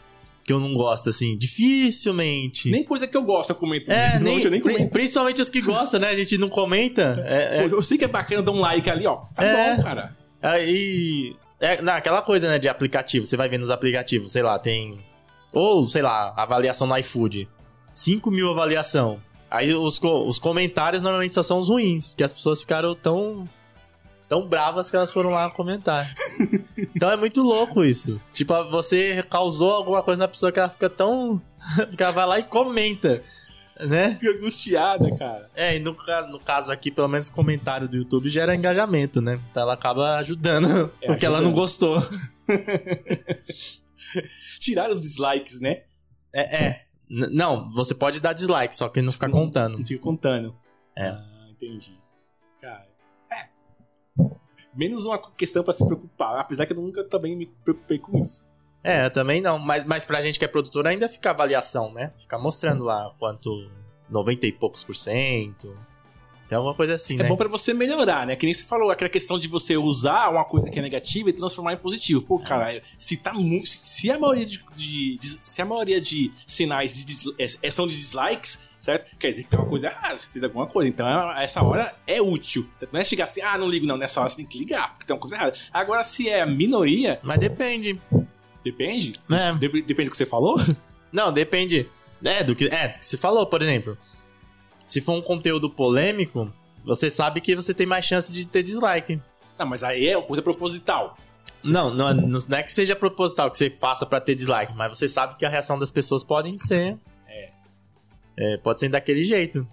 S1: que eu não gosto, assim. Dificilmente.
S2: Nem coisa que eu gosto eu comento.
S1: é, nem,
S2: eu nem comento.
S1: principalmente os que gostam, né? A gente não comenta. É, é,
S2: Pô, Eu sei que é bacana dar um like ali, ó. Tá
S1: É.
S2: bom, cara.
S1: Aí. É naquela coisa, né, de aplicativo. Você vai ver nos aplicativos, sei lá, tem. Ou, sei lá, avaliação no iFood. 5 mil avaliação. Aí os, os comentários normalmente só são os ruins, porque as pessoas ficaram tão. Tão bravas que elas foram lá comentar. então é muito louco isso. Tipo, você causou alguma coisa na pessoa que ela fica tão. que ela vai lá e comenta. Né?
S2: Fica angustiada, cara.
S1: É, e no caso, no caso aqui, pelo menos comentário do YouTube gera engajamento, né? Então ela acaba ajudando
S2: É,
S1: porque ela não
S2: ajudando.
S1: gostou.
S2: Tirar os dislikes, né?
S1: É, é. Não, você pode dar dislike, só que não fica contando.
S2: Não fica contando.
S1: É.
S2: Ah, entendi. Cara. Menos uma questão pra se preocupar. Apesar que eu nunca também me preocupei com isso.
S1: É, também não. Mas, mas pra gente que é produtor ainda fica avaliação, né? Fica mostrando lá quanto 90 e poucos por cento. Tem alguma coisa assim,
S2: É
S1: né?
S2: bom pra você melhorar, né? Que nem você falou, aquela questão de você usar uma coisa que é negativa e transformar em positivo. Pô, cara, se tá se a maioria de, de- de- Se a maioria de sinais de dis- é, é- são de dislikes, certo? Quer dizer que tem uma coisa errada, você fez alguma coisa. Então, é- essa hora é útil. Certo? Não é chegar assim, ah, não ligo, não. Nessa hora você tem que ligar, porque tem uma coisa errada. Agora, se é a minoria,
S1: Mas depende.
S2: depende.
S1: É.
S2: Dep- depende do que você falou.
S1: Não, depende. É do, que, é, do que você falou, por exemplo. Se for um conteúdo polêmico, você sabe que você tem mais chance de ter dislike.
S2: Não, mas aí é uma coisa proposital.
S1: Não, não, não é que seja proposital que você faça pra ter dislike, mas você sabe que a reação das pessoas podem ser. É. pode ser daquele jeito.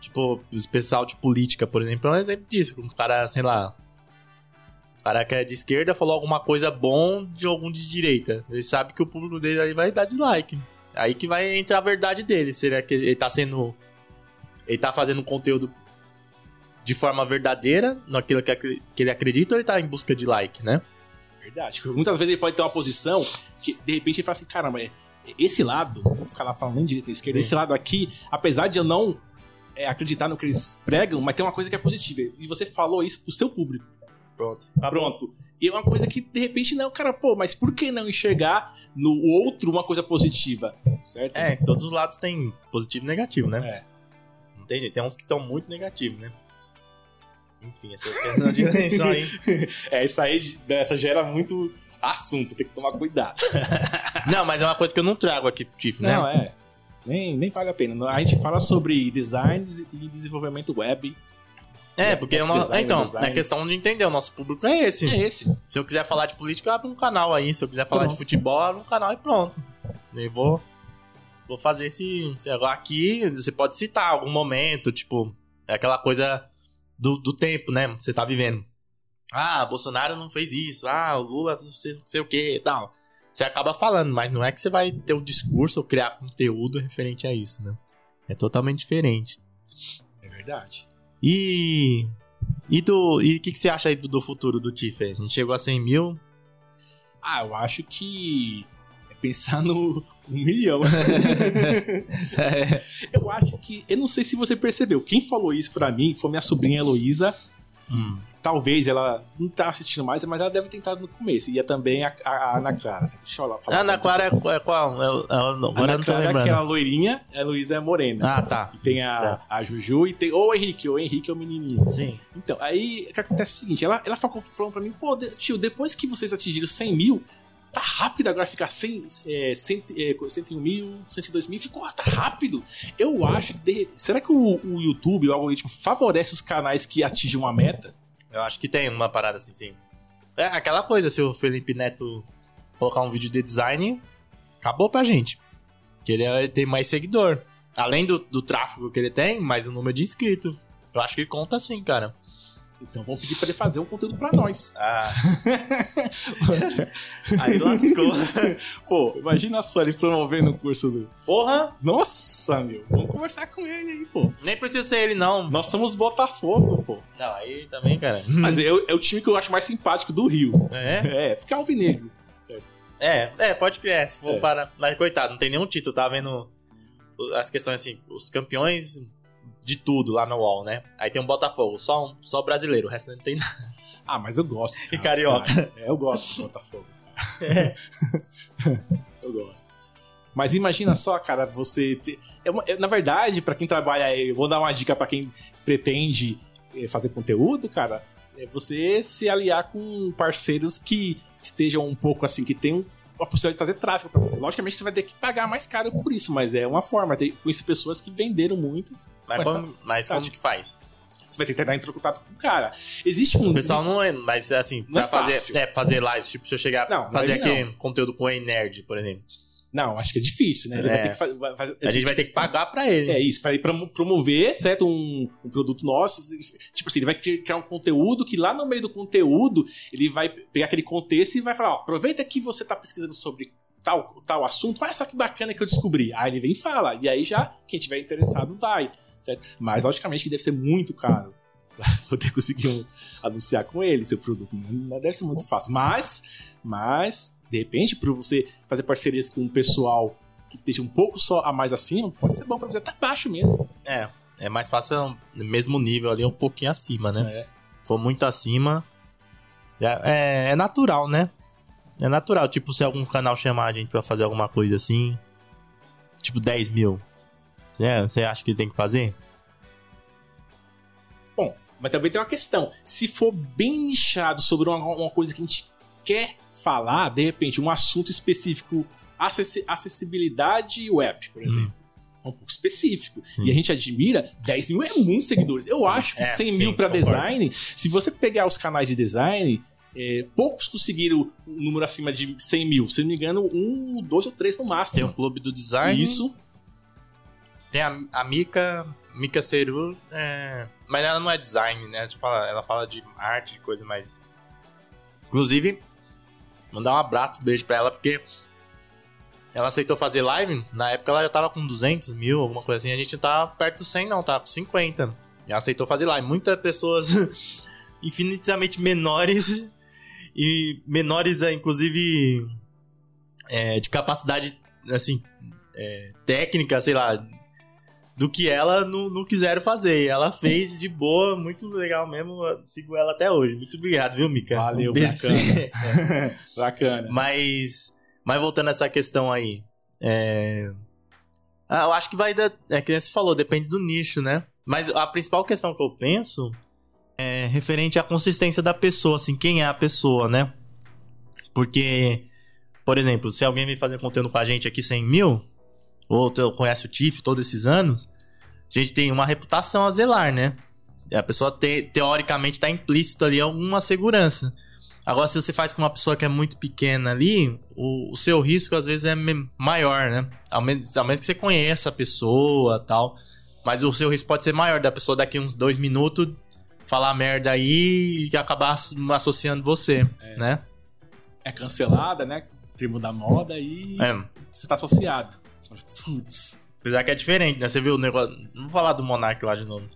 S1: Tipo, os pessoal de política, por exemplo, é um exemplo disso. Um cara, sei lá. O cara que é de esquerda falou alguma coisa bom de algum de direita. Ele sabe que o público dele aí vai dar dislike. Aí que vai entrar a verdade dele. Será que ele tá sendo. Ele tá fazendo conteúdo de forma verdadeira, naquilo que, ele acredita, ou ele tá em busca de like, né?
S2: Verdade. Porque muitas vezes ele pode ter uma posição que, de repente, ele fala assim: caramba, é- esse lado, vou ficar lá falando nem direita nem esquerda,
S1: Sim.
S2: esse lado aqui, apesar de eu não é, acreditar no que eles pregam, mas tem uma coisa que é positiva. E você falou isso pro seu público.
S1: Pronto.
S2: Pronto. E é uma coisa que, de repente, não, cara, pô, mas por que não enxergar no outro uma coisa positiva? Certo?
S1: É, todos os lados têm positivo e negativo, né?
S2: É.
S1: Tem jeito. Tem uns que são muito negativos, né? Enfim, essa questão de eleição aí.
S2: É, isso aí essa gera muito assunto, tem que tomar cuidado.
S1: Não, mas é uma coisa que eu não trago aqui pro Tiff, né?
S2: Não, é. Nem, nem vale a pena. A gente fala sobre design e desenvolvimento web.
S1: É, porque nosso-
S2: design,
S1: então,
S2: design.
S1: é questão de entender, o nosso público é esse.
S2: É esse.
S1: Se eu quiser falar de política, eu abro um canal aí. Se eu quiser falar
S2: Pronto.
S1: de futebol, eu abro um canal e pronto. Eu vou, vou fazer esse. Agora aqui, você pode citar algum momento, tipo, é aquela coisa do, do tempo, né? Você tá vivendo. Ah, Bolsonaro não fez isso. Ah, o Lula não sei, não sei o que e tal. Você acaba falando, mas não é que você vai ter um discurso ou criar conteúdo referente a isso, né? É totalmente diferente.
S2: É verdade.
S1: E. E do. E o que, que você acha aí do, do futuro do Tiff? A gente chegou a 100 mil.
S2: Ah, eu acho que pensar no um milhão. eu acho que. Eu não sei se você percebeu. Quem falou isso pra mim foi minha sobrinha Heloísa.
S1: Hum.
S2: Talvez ela não tá assistindo mais, mas ela deve ter entrado no começo. E é também a, a- a Ana Clara. Deixa eu lá falar.
S1: A Ana Clara é, é qual? É, o- é, o- não, eu
S2: Ana
S1: não
S2: Clara é aquela loirinha, a Heloísa é morena.
S1: Ah, tá.
S2: E tem a,
S1: Tá.
S2: a Juju e tem. Ou o Henrique, ou o Henrique é o menininho.
S1: Sim.
S2: Então, aí o que acontece é o seguinte: ela, ela falou, falou pra mim, pô, tio, depois que vocês atingiram 100 mil, tá rápido agora ficar 100, é, 100, é, 101 mil, 102 mil, ficou, tá rápido. Eu acho que. de- será que o, o YouTube, o algoritmo, favorece os canais que atingem uma meta?
S1: Eu acho que tem uma parada assim, sim. É aquela coisa, se o Felipe Neto colocar um vídeo de design, acabou pra gente. Que ele, é- tem mais seguidor. Além do, do tráfego que ele tem, mais o número de inscritos. Eu acho que conta sim, cara.
S2: Então vamos pedir pra ele fazer um conteúdo pra nós.
S1: Ah. Aí lascou.
S2: pô, imagina só ele promovendo o curso do.
S1: Porra!
S2: Nossa, meu, vamos conversar com ele aí, pô.
S1: Nem precisa ser ele, não.
S2: Nós somos Botafogo, pô.
S1: Não, aí também, cara.
S2: Mas é, o- é o time que eu acho mais simpático do Rio.
S1: É?
S2: É, ficar alvinegro. Certo.
S1: É, é, pode criar, se for
S2: É.
S1: para. Mas coitado, não tem nenhum título, tá vendo as questões assim, os campeões de tudo lá no UOL, né? Aí tem um Botafogo, só um, só brasileiro, o resto não tem nada.
S2: Ah, mas eu gosto.
S1: E
S2: cara,
S1: carioca.
S2: desse cara. É, eu gosto do Botafogo. cara. eu gosto. Mas imagina só, cara, você ter... é é- na verdade, pra quem trabalha, eu vou dar uma dica pra quem pretende eh, fazer conteúdo, cara, é você se aliar com parceiros que estejam um pouco assim, que tenham a possibilidade de trazer tráfego pra você. Logicamente, você vai ter que pagar mais caro por isso, mas é uma forma. Conheço pessoas que venderam muito.
S1: Mas,
S2: Mas
S1: como, mas
S2: tá-
S1: como que faz?
S2: Você vai ter que entrar em contato com o cara. Existe um.
S1: O pessoal não é, mas assim,
S2: Não
S1: pra
S2: é
S1: fazer,
S2: fácil.
S1: é, fazer live, tipo, se eu chegar
S2: Não,
S1: fazer
S2: live
S1: aqui conteúdo com o Nerd, por exemplo.
S2: Não, acho que é difícil, né? Ele
S1: É.
S2: vai ter que fa- vai fazer-
S1: A gente vai ter que pagar pra ele.
S2: É isso, para promover, certo? Um, um produto nosso. Tipo assim, ele vai criar um conteúdo que lá no meio do conteúdo ele vai pegar aquele contexto e vai falar: ó, aproveita que você tá pesquisando sobre tal, tal assunto, olha só que bacana que eu descobri. Aí ele vem e fala, e aí já quem tiver interessado vai, certo? Mas logicamente que deve ser muito caro pra poder conseguir um- anunciar com ele seu produto. Não deve ser muito fácil, mas, mas de repente, para você fazer parcerias com um pessoal que esteja um pouco só a mais acima, pode ser bom pra você até baixo mesmo.
S1: É, é mais fácil no mesmo nível ali, um pouquinho acima, né?
S2: É.
S1: For muito acima, é, é natural, né? É natural, tipo, se algum canal chamar a gente pra fazer alguma coisa assim, tipo 10 mil, é, você acha que tem que fazer?
S2: Bom, mas também tem uma questão. Se for bem nichado sobre uma, uma coisa que a gente quer falar, de repente, um assunto específico, acessi- acessibilidade web, por exemplo. É um pouco específico. E a gente admira, 10 mil é muitos seguidores. Eu acho que
S1: É,
S2: 100
S1: sim,
S2: mil pra
S1: concordo.
S2: design, se você pegar os canais de design, é, poucos conseguiram um número acima de 100 mil. Se não me engano, um, dois ou três no
S1: Tem
S2: máximo.
S1: o Clube do Design.
S2: Isso.
S1: Tem a, a Mika, Mika Seru, é, mas ela não é design, né? Tipo, ela, ela fala de arte, de coisa mais. Inclusive, mandar um abraço, um beijo pra ela, porque ela aceitou fazer live. Na época ela já tava com 200 mil, alguma coisa assim. A gente não tava perto dos 100, não, tava com 50. E ela aceitou fazer live. Muitas pessoas infinitamente menores e menores, é, inclusive, é, de capacidade, assim, é, técnica, sei lá, do que ela não, não quiseram fazer. E ela fez de boa, muito legal mesmo. Eu sigo ela até hoje. Muito obrigado, viu, Mika?
S2: Valeu,
S1: um
S2: bacana.
S1: você.
S2: Bacana.
S1: Mas, mas voltando a essa questão aí, é... ah, eu acho que vai dar, é que nem você falou, depende do nicho, né? Mas a principal questão que eu penso é referente à consistência da pessoa, assim, quem é a pessoa, né? Porque, por exemplo, se alguém vem fazer conteúdo com a gente aqui 100 mil, ou conhece o TIFF todos esses anos, a gente tem uma reputação a zelar, né? A pessoa te- teoricamente tá implícito ali alguma segurança. Agora, se você faz com uma pessoa que é muito pequena ali, o, o seu risco às vezes é maior, né? Ao menos, ao menos que você conheça a pessoa tal. Mas o seu risco pode ser maior da pessoa daqui uns dois minutos falar merda aí e acabar ass- associando você, né?
S2: É cancelada, né? Termo da moda e
S1: É.
S2: você tá associado. Putz.
S1: Apesar que é diferente, né? Você viu o negócio. Não vou falar do Monark lá de novo.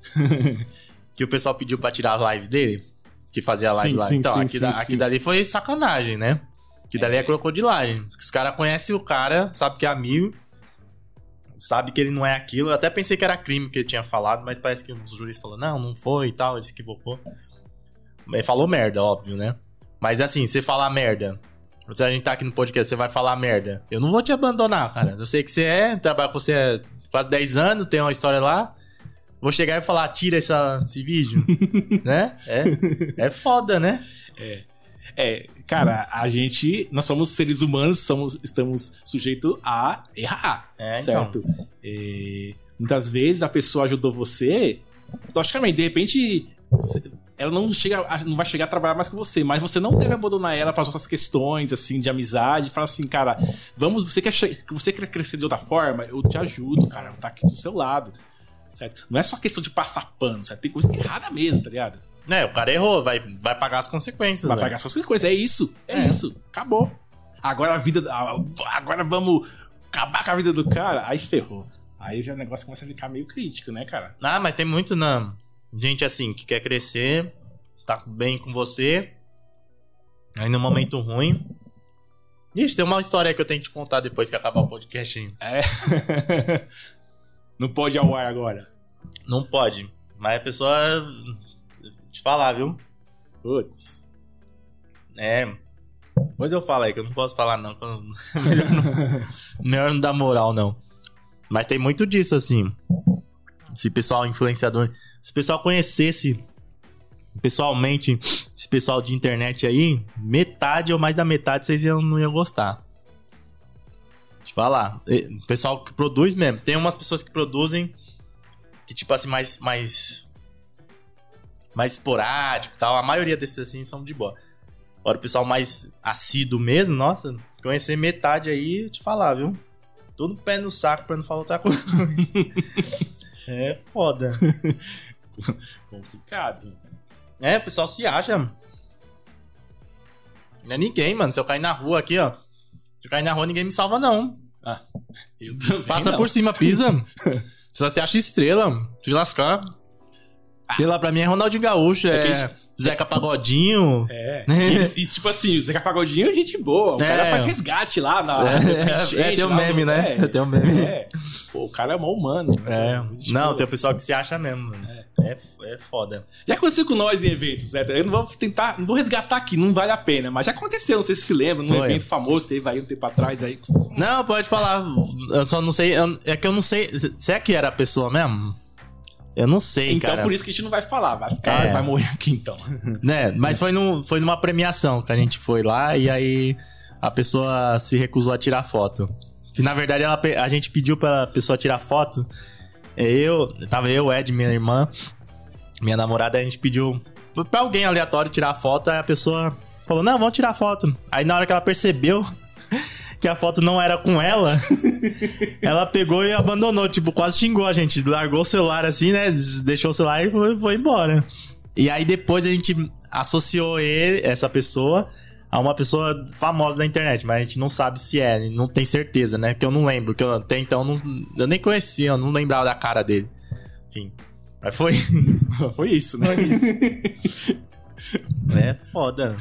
S1: que o pessoal pediu pra tirar a live dele. Que fazia a live
S2: Sim,
S1: lá.
S2: sim,
S1: então,
S2: sim,
S1: aqui,
S2: sim,
S1: da- aqui dali foi sacanagem, né? Que dali é, crocodilagem. Os caras conhecem o cara, sabe que é amigo. Sabe que ele não é aquilo. Eu até pensei que era crime que ele tinha falado, mas parece que os juízes falaram, não, não foi e tal, ele se equivocou. Ele falou merda, óbvio, né? Mas assim, você falar merda. Se a gente tá aqui no podcast, você vai falar merda. Eu não vou te abandonar, cara. Eu sei que você é, trabalho com você há quase 10 anos, tem uma história lá. Vou chegar e falar, tira essa, esse vídeo. né? É, é foda, né?
S2: É, cara, a gente, nós somos seres humanos, somos, estamos sujeitos a errar,
S1: É,
S2: certo? É, muitas vezes a pessoa ajudou você, logicamente, de repente, você- ela não chega, não vai chegar a trabalhar mais com você, mas você não deve abandonar ela para as outras questões, assim, de amizade, falar assim, cara, vamos, você quer, você quer crescer de outra forma? Eu te ajudo, cara, eu tá aqui do seu lado, certo? Não é só questão de passar pano, certo? Tem coisa errada mesmo, tá ligado?
S1: É, o cara errou, vai, vai pagar as consequências.
S2: Vai
S1: velho.
S2: pagar suas coisas. É isso. É,
S1: É.
S2: isso. Acabou. Agora a vida. Agora vamos acabar com a vida do cara. Aí ferrou. Aí já o negócio começa a ficar meio crítico, né, cara?
S1: Ah, mas tem muito na gente assim que quer crescer, tá bem com você, aí no momento ruim. Ixi, tem uma história que eu tenho que te contar depois que acabar o podcast. hein?
S2: É. Não pode ao ar agora.
S1: Não pode, mas a pessoa falar, viu?
S2: Putz.
S1: É. Depois eu falo aí, que eu não posso falar, não. Melhor não, melhor não dar moral, não. Mas tem muito disso, assim. Esse pessoal influenciador. Se o pessoal conhecesse pessoalmente esse pessoal de internet aí, metade ou mais da metade vocês iam, não iam gostar. Deixa eu falar. O pessoal que produz mesmo. Tem umas pessoas que produzem que, tipo assim, mais. mais mais esporádico e tal. A maioria desses assim são de boa. Agora o pessoal mais assíduo mesmo, nossa, conhecer metade aí, eu te falar, viu? Tudo pé no saco pra não falar outra coisa. é foda.
S2: Complicado.
S1: É, o pessoal se acha. Não é ninguém, mano. Se eu cair na rua aqui, ó. Se eu cair na rua, ninguém me salva, não.
S2: Ah,
S1: Passa
S2: não.
S1: por cima, pisa. Só se acha estrela. Te lascar. Sei lá, pra mim é Ronaldinho Gaúcho, é,
S2: gente-
S1: Zeca Pagodinho.
S2: É. E, e, tipo assim, o Zeca Pagodinho é gente boa. O
S1: É.
S2: cara faz resgate lá na.
S1: É, é, tem o meme, né?
S2: É.
S1: Tem o meme.
S2: É. Pô, o cara é mó humano.
S1: É.
S2: Gente
S1: Não, tem o pessoal que se acha mesmo, mano. É, é foda.
S2: Já aconteceu com nós em eventos, certo? Eu não vou tentar, não vou resgatar aqui, não vale a pena, mas já aconteceu, não sei se se lembra, num
S1: Foi.
S2: evento famoso, teve aí um tempo atrás aí.
S1: Não, pode falar. Eu só não sei. eu- é que eu não sei. Será que era a pessoa mesmo? Eu não sei,
S2: Então
S1: cara.
S2: por isso que a gente não vai falar, vai ficar,
S1: É.
S2: vai morrer aqui então.
S1: Né? Mas foi, no, foi numa premiação que a gente foi lá e aí a pessoa se recusou a tirar foto. Que na verdade ela, a gente pediu pra pessoa tirar foto. Eu, tava eu, Ed, minha irmã, minha namorada, a gente pediu pra alguém aleatório tirar foto, aí a pessoa falou: Não, vamos tirar foto. Aí na hora que ela percebeu que a foto não era com ela, ela pegou e abandonou, tipo, quase xingou a gente. Largou o celular assim, né? Deixou o celular e foi, foi embora. E aí depois a gente associou ele, essa pessoa a uma pessoa famosa da internet, mas a gente não sabe se é, não tem certeza, né? Porque eu não lembro, que eu até então não, eu nem conhecia, eu não lembrava da cara dele. Enfim. Mas foi.
S2: Foi isso, né?
S1: É foda.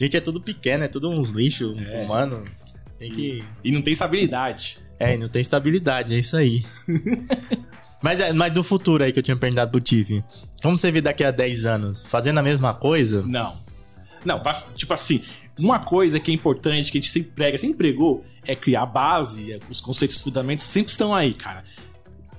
S1: Gente, é tudo pequeno, é tudo uns lixos,
S2: É.
S1: humano. Tem que.
S2: E não tem estabilidade.
S1: É, e não tem estabilidade, é isso aí. mas, é- mas do futuro aí que eu tinha perguntado pro Tiff. Como você vê daqui a 10 anos? Fazendo a mesma coisa?
S2: Não. Não, vai- tipo assim, uma coisa que é importante, que a gente sempre prega, sempre pregou, é que a base, os conceitos, os fundamentos sempre estão aí, cara.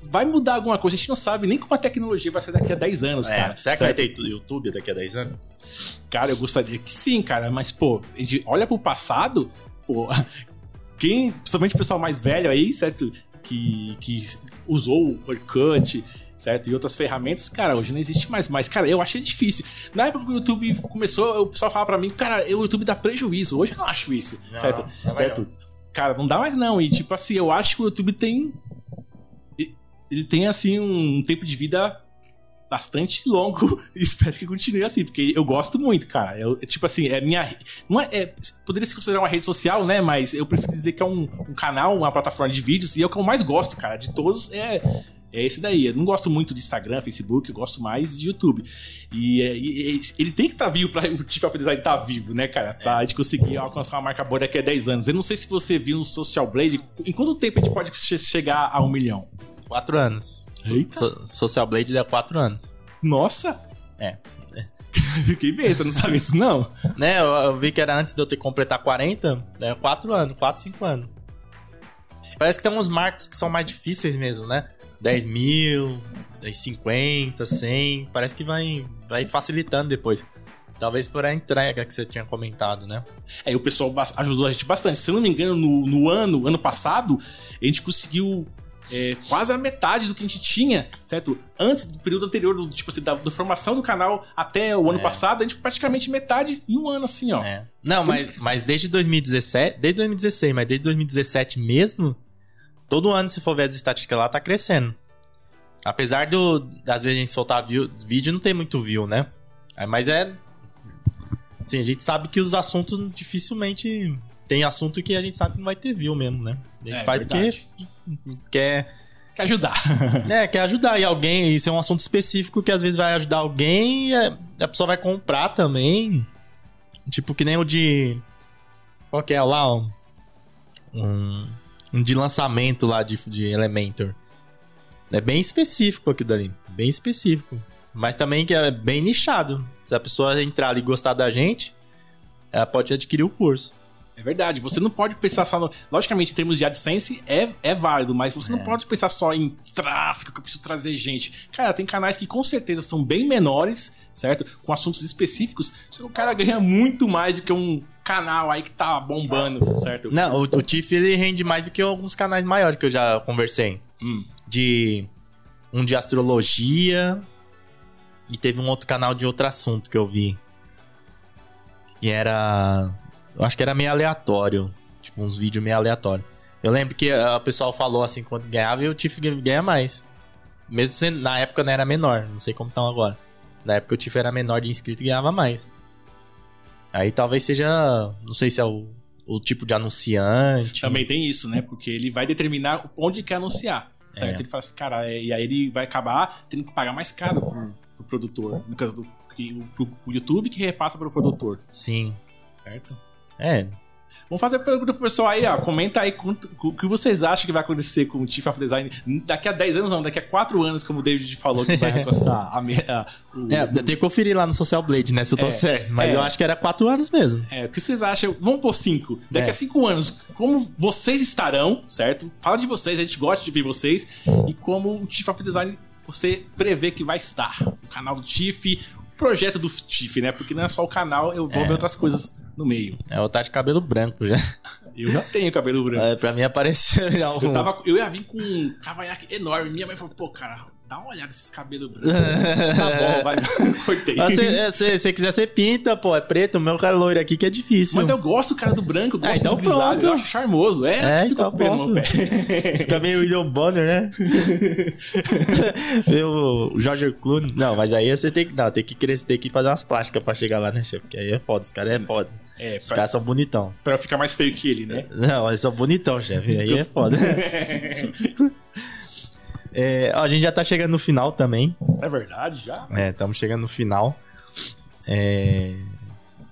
S2: Vai mudar alguma coisa, a gente não sabe nem como a tecnologia vai ser daqui a 10 anos,
S1: É,
S2: cara.
S1: será que vai ter tu- YouTube daqui a 10 anos?
S2: Cara, eu gostaria que sim, cara, mas, pô, a gente olha pro passado, pô, quem, principalmente o pessoal mais velho aí, certo? Que, que usou o Orkut, certo? E outras ferramentas, cara, hoje não existe mais. Mas, cara, eu achei difícil. Na época que o YouTube começou, o pessoal falava pra mim, cara, o YouTube dá prejuízo. Hoje eu não acho isso,
S1: Não,
S2: certo?
S1: não vai
S2: certo? Cara, não dá mais não. E, tipo assim, eu acho que o YouTube tem. Ele tem, assim, um tempo de vida bastante longo espero que continue assim, porque eu gosto muito, cara. Eu, tipo assim, é minha. Não é, é- poderia se considerar uma rede social, né? Mas eu prefiro dizer que é um, um canal, uma plataforma de vídeos, e é o que eu mais gosto, cara. De todos é. É esse daí. Eu não gosto muito de Instagram, Facebook, eu gosto mais de YouTube. E, é, e- ele tem que estar vivo pra o Chief of Design estar vivo, né, cara? Pra gente conseguir alcançar uma marca boa daqui a 10 anos. Eu não sei se você viu no Social Blade, em quanto tempo a gente pode che- chegar a um milhão?
S1: 4 anos.
S2: Eita.
S1: So- Social Blade dá 4 anos.
S2: Nossa!
S1: É.
S2: Fiquei bem, você não sabe isso, não?
S1: Né, eu, eu vi que era antes de eu ter que completar 40, né? 4 anos, 4, 5 anos. Parece que tem uns marcos que são mais difíceis mesmo, né? 10 mil, 10, 50, 100. Parece que vai, vai facilitando depois. Talvez por a entrega que você tinha comentado, né?
S2: É, o pessoal ajudou a gente bastante. Se eu não me engano, no, no ano, ano passado, a gente conseguiu é, quase a metade do que a gente tinha, certo? Antes do período anterior, do, tipo assim, da, da formação do canal até o ano
S1: É.
S2: passado, a gente praticamente metade em um ano, assim, ó.
S1: É. Não, mas, mas desde 2017, desde 2016, mas desde 2017 mesmo, todo ano, se for ver as estatísticas lá, tá crescendo. Apesar do, às vezes a gente soltar view, vídeo, não tem muito view, né? É, Mas é. Assim, a gente sabe que os assuntos dificilmente. Tem assunto que a gente sabe que não vai ter view mesmo, né? A gente
S2: É,
S1: faz
S2: verdade.
S1: porque quer,
S2: Quer ajudar.
S1: é, quer ajudar e alguém. Isso é um assunto específico que às vezes vai ajudar alguém e a- pessoa vai comprar também. Tipo, que nem o de. Qual que é lá? Um, um de lançamento lá de, de Elementor. É bem específico aqui dali. Bem específico. Mas também que é bem nichado. Se a pessoa entrar ali e gostar da gente, ela pode adquirir o curso.
S2: É verdade, você não pode pensar só no. Logicamente, em termos de AdSense, é, é válido, mas você não pode pensar só em tráfego, que eu preciso trazer gente. Cara, tem canais que com certeza são bem menores, certo? Com assuntos específicos, só que o cara ganha muito mais do que um canal aí que tá bombando, certo?
S1: Não, o, o Tiff ele rende mais do que alguns canais maiores que eu já conversei.
S2: Hum.
S1: De. Um de astrologia. E teve um outro canal de outro assunto que eu vi. Que era. Eu acho que era meio aleatório. Tipo, uns vídeos meio aleatórios. Eu lembro que o pessoal falou assim quando ganhava e o Tiff ganha mais. Mesmo sendo, na época não era menor, não sei como estão agora. Na época o Tiff era menor de inscrito e ganhava mais. Aí talvez seja. Não sei se é o, o tipo de anunciante.
S2: Também tem isso, né? Porque ele vai determinar onde quer anunciar. Certo? É. Ele fala assim, cara, é, e aí ele vai acabar tendo que pagar mais caro pro, pro produtor. No caso do pro, pro YouTube que repassa pro produtor.
S1: Sim.
S2: Certo?
S1: É,
S2: Vamos fazer a pergunta pro pessoal aí, ó. Comenta aí o que vocês acham que vai acontecer com o Chief of Design daqui a 10 anos, não, daqui a 4 anos, como o David falou que vai alcançar a, a,
S1: o, É, eu tenho que conferir lá no Social Blade, né? Se eu tô é, certo. Mas é, eu acho que era 4 anos mesmo.
S2: É, o que vocês acham? Vamos por 5. Daqui é. a 5 anos, como vocês estarão, certo? Fala de vocês, a gente gosta de ver vocês. E como o Chief of Design você prevê que vai estar. O canal do Chief, projeto do Tiff, né? Porque não é só o canal, eu vou é. ver outras coisas no meio.
S1: É, eu tá de cabelo branco já.
S2: Eu já tenho cabelo branco.
S1: É, pra mim apareceu já
S2: eu, tava, eu ia vir com um cavanhaque enorme. Minha mãe falou, pô, cara, Dá uma olhada nesses cabelos brancos. tá bom, vai. Cortei.
S1: Se você quiser ser pinta, pô, é preto. O meu cara loiro aqui que é difícil.
S2: Mas eu gosto, cara, do branco. Eu gosto é, então do grisalho. Eu acho charmoso. É,
S1: é então pronto. Fica meio William Bonner, né? o George Clooney. Não, mas aí você tem que, não, tem que crescer, tem que fazer umas plásticas pra chegar lá, né, chefe? Porque aí é foda. Os caras é foda. É, Os pra... caras são bonitão.
S2: Pra ficar mais feio que ele, né?
S1: Não, eles são bonitão, chefe. Aí é foda. É, a gente já tá chegando no final também.
S2: É verdade, já?
S1: É, estamos chegando no final. É,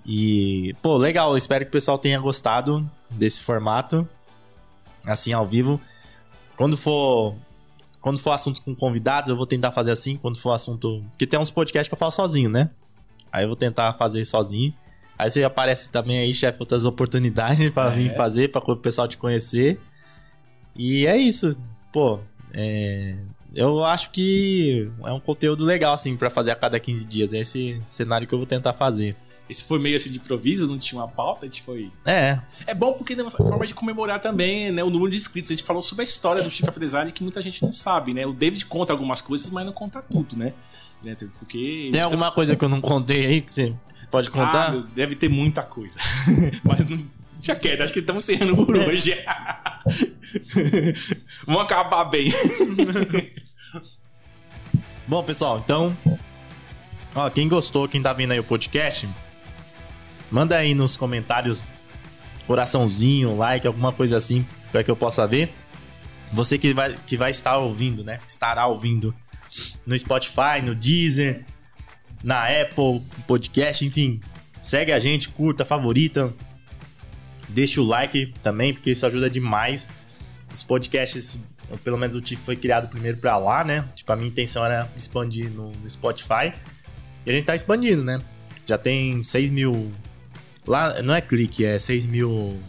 S1: e, pô, legal. Espero que o pessoal tenha gostado desse formato. Assim, ao vivo. Quando for. Quando for assunto com convidados, eu vou tentar fazer assim. Quando for assunto. Porque tem uns podcasts que eu faço sozinho, né? Aí eu vou tentar fazer sozinho. Aí você aparece também aí, chefe, outras oportunidades para é. vir fazer, para o pessoal te conhecer. E é isso. Pô, é, eu acho que é um conteúdo legal, assim, para fazer a cada 15 dias. É esse cenário que eu vou tentar fazer.
S2: Esse foi meio assim de improviso, não tinha uma pauta, a gente foi.
S1: É.
S2: É bom porque é uma forma de comemorar também, né, o número de inscritos. A gente falou sobre a história do Chief of Design que muita gente não sabe, né? O David conta algumas coisas, mas não conta tudo, né? né porque.
S1: Tem alguma coisa que eu não contei aí que você pode contar? Ah,
S2: deve ter muita coisa. mas não Deixa quieto, acho que estamos encerrando por hoje. Vamos acabar bem.
S1: Bom, pessoal, então. Ó, quem gostou, quem tá vendo aí o podcast, manda aí nos comentários coraçãozinho, like, alguma coisa assim, para que eu possa ver. Você que vai, que vai estar ouvindo, né? Estará ouvindo no Spotify, no Deezer, na Apple Podcast, enfim. Segue a gente, curta, favorita, Deixa o like também, porque isso ajuda demais. Os podcasts, pelo menos o TIF foi criado primeiro para lá, né? Tipo, a minha intenção era expandir no, no Spotify. E a gente tá expandindo, né? Já tem 6 mil. Lá não é clique, é 6 mil.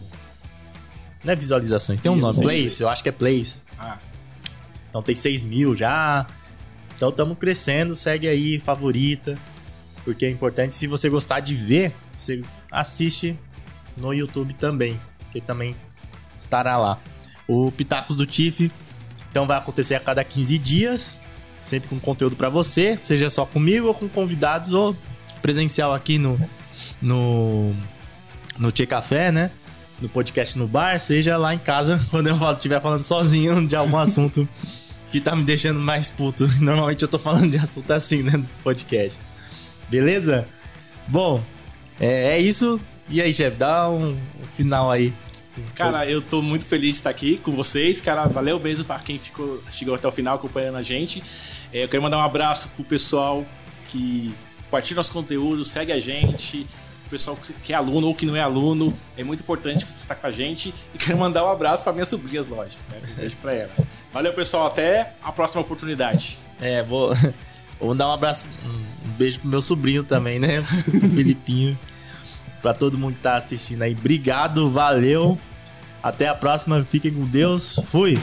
S1: Não é visualizações, tem um nome. Plays, eu acho que é Plays. Ah. Então tem 6 mil já. Então estamos crescendo, segue aí, favorita. Porque é importante, se você gostar de ver, você assiste no YouTube também, que também estará lá. O Pitacos do Tiff, então vai acontecer a cada 15 dias, sempre com conteúdo para você, seja só comigo ou com convidados ou presencial aqui no no no Tchê Café, né? No podcast no bar, seja lá em casa, quando eu estiver falando sozinho de algum assunto que tá me deixando mais puto. Normalmente eu tô falando de assunto assim, né, nos podcasts. Beleza? Bom, é, é isso. E aí, chefe, dá um, final aí.
S2: Cara, eu tô muito feliz de estar aqui com vocês, cara. Valeu mesmo para quem ficou, chegou até o final acompanhando a gente. É, eu quero mandar um abraço pro pessoal que compartilha nosso conteúdo, segue a gente. O pessoal que é aluno ou que não é aluno, é muito importante você estar com a gente. E quero mandar um abraço para minhas sobrinhas, lógico. Né? Um beijo pra elas. Valeu, pessoal. Até a próxima oportunidade.
S1: É, vou, vou mandar um abraço, um beijo pro meu sobrinho também, né? Filipinho para todo mundo que tá assistindo aí. Obrigado, valeu. Até a próxima. Fiquem com Deus. Fui.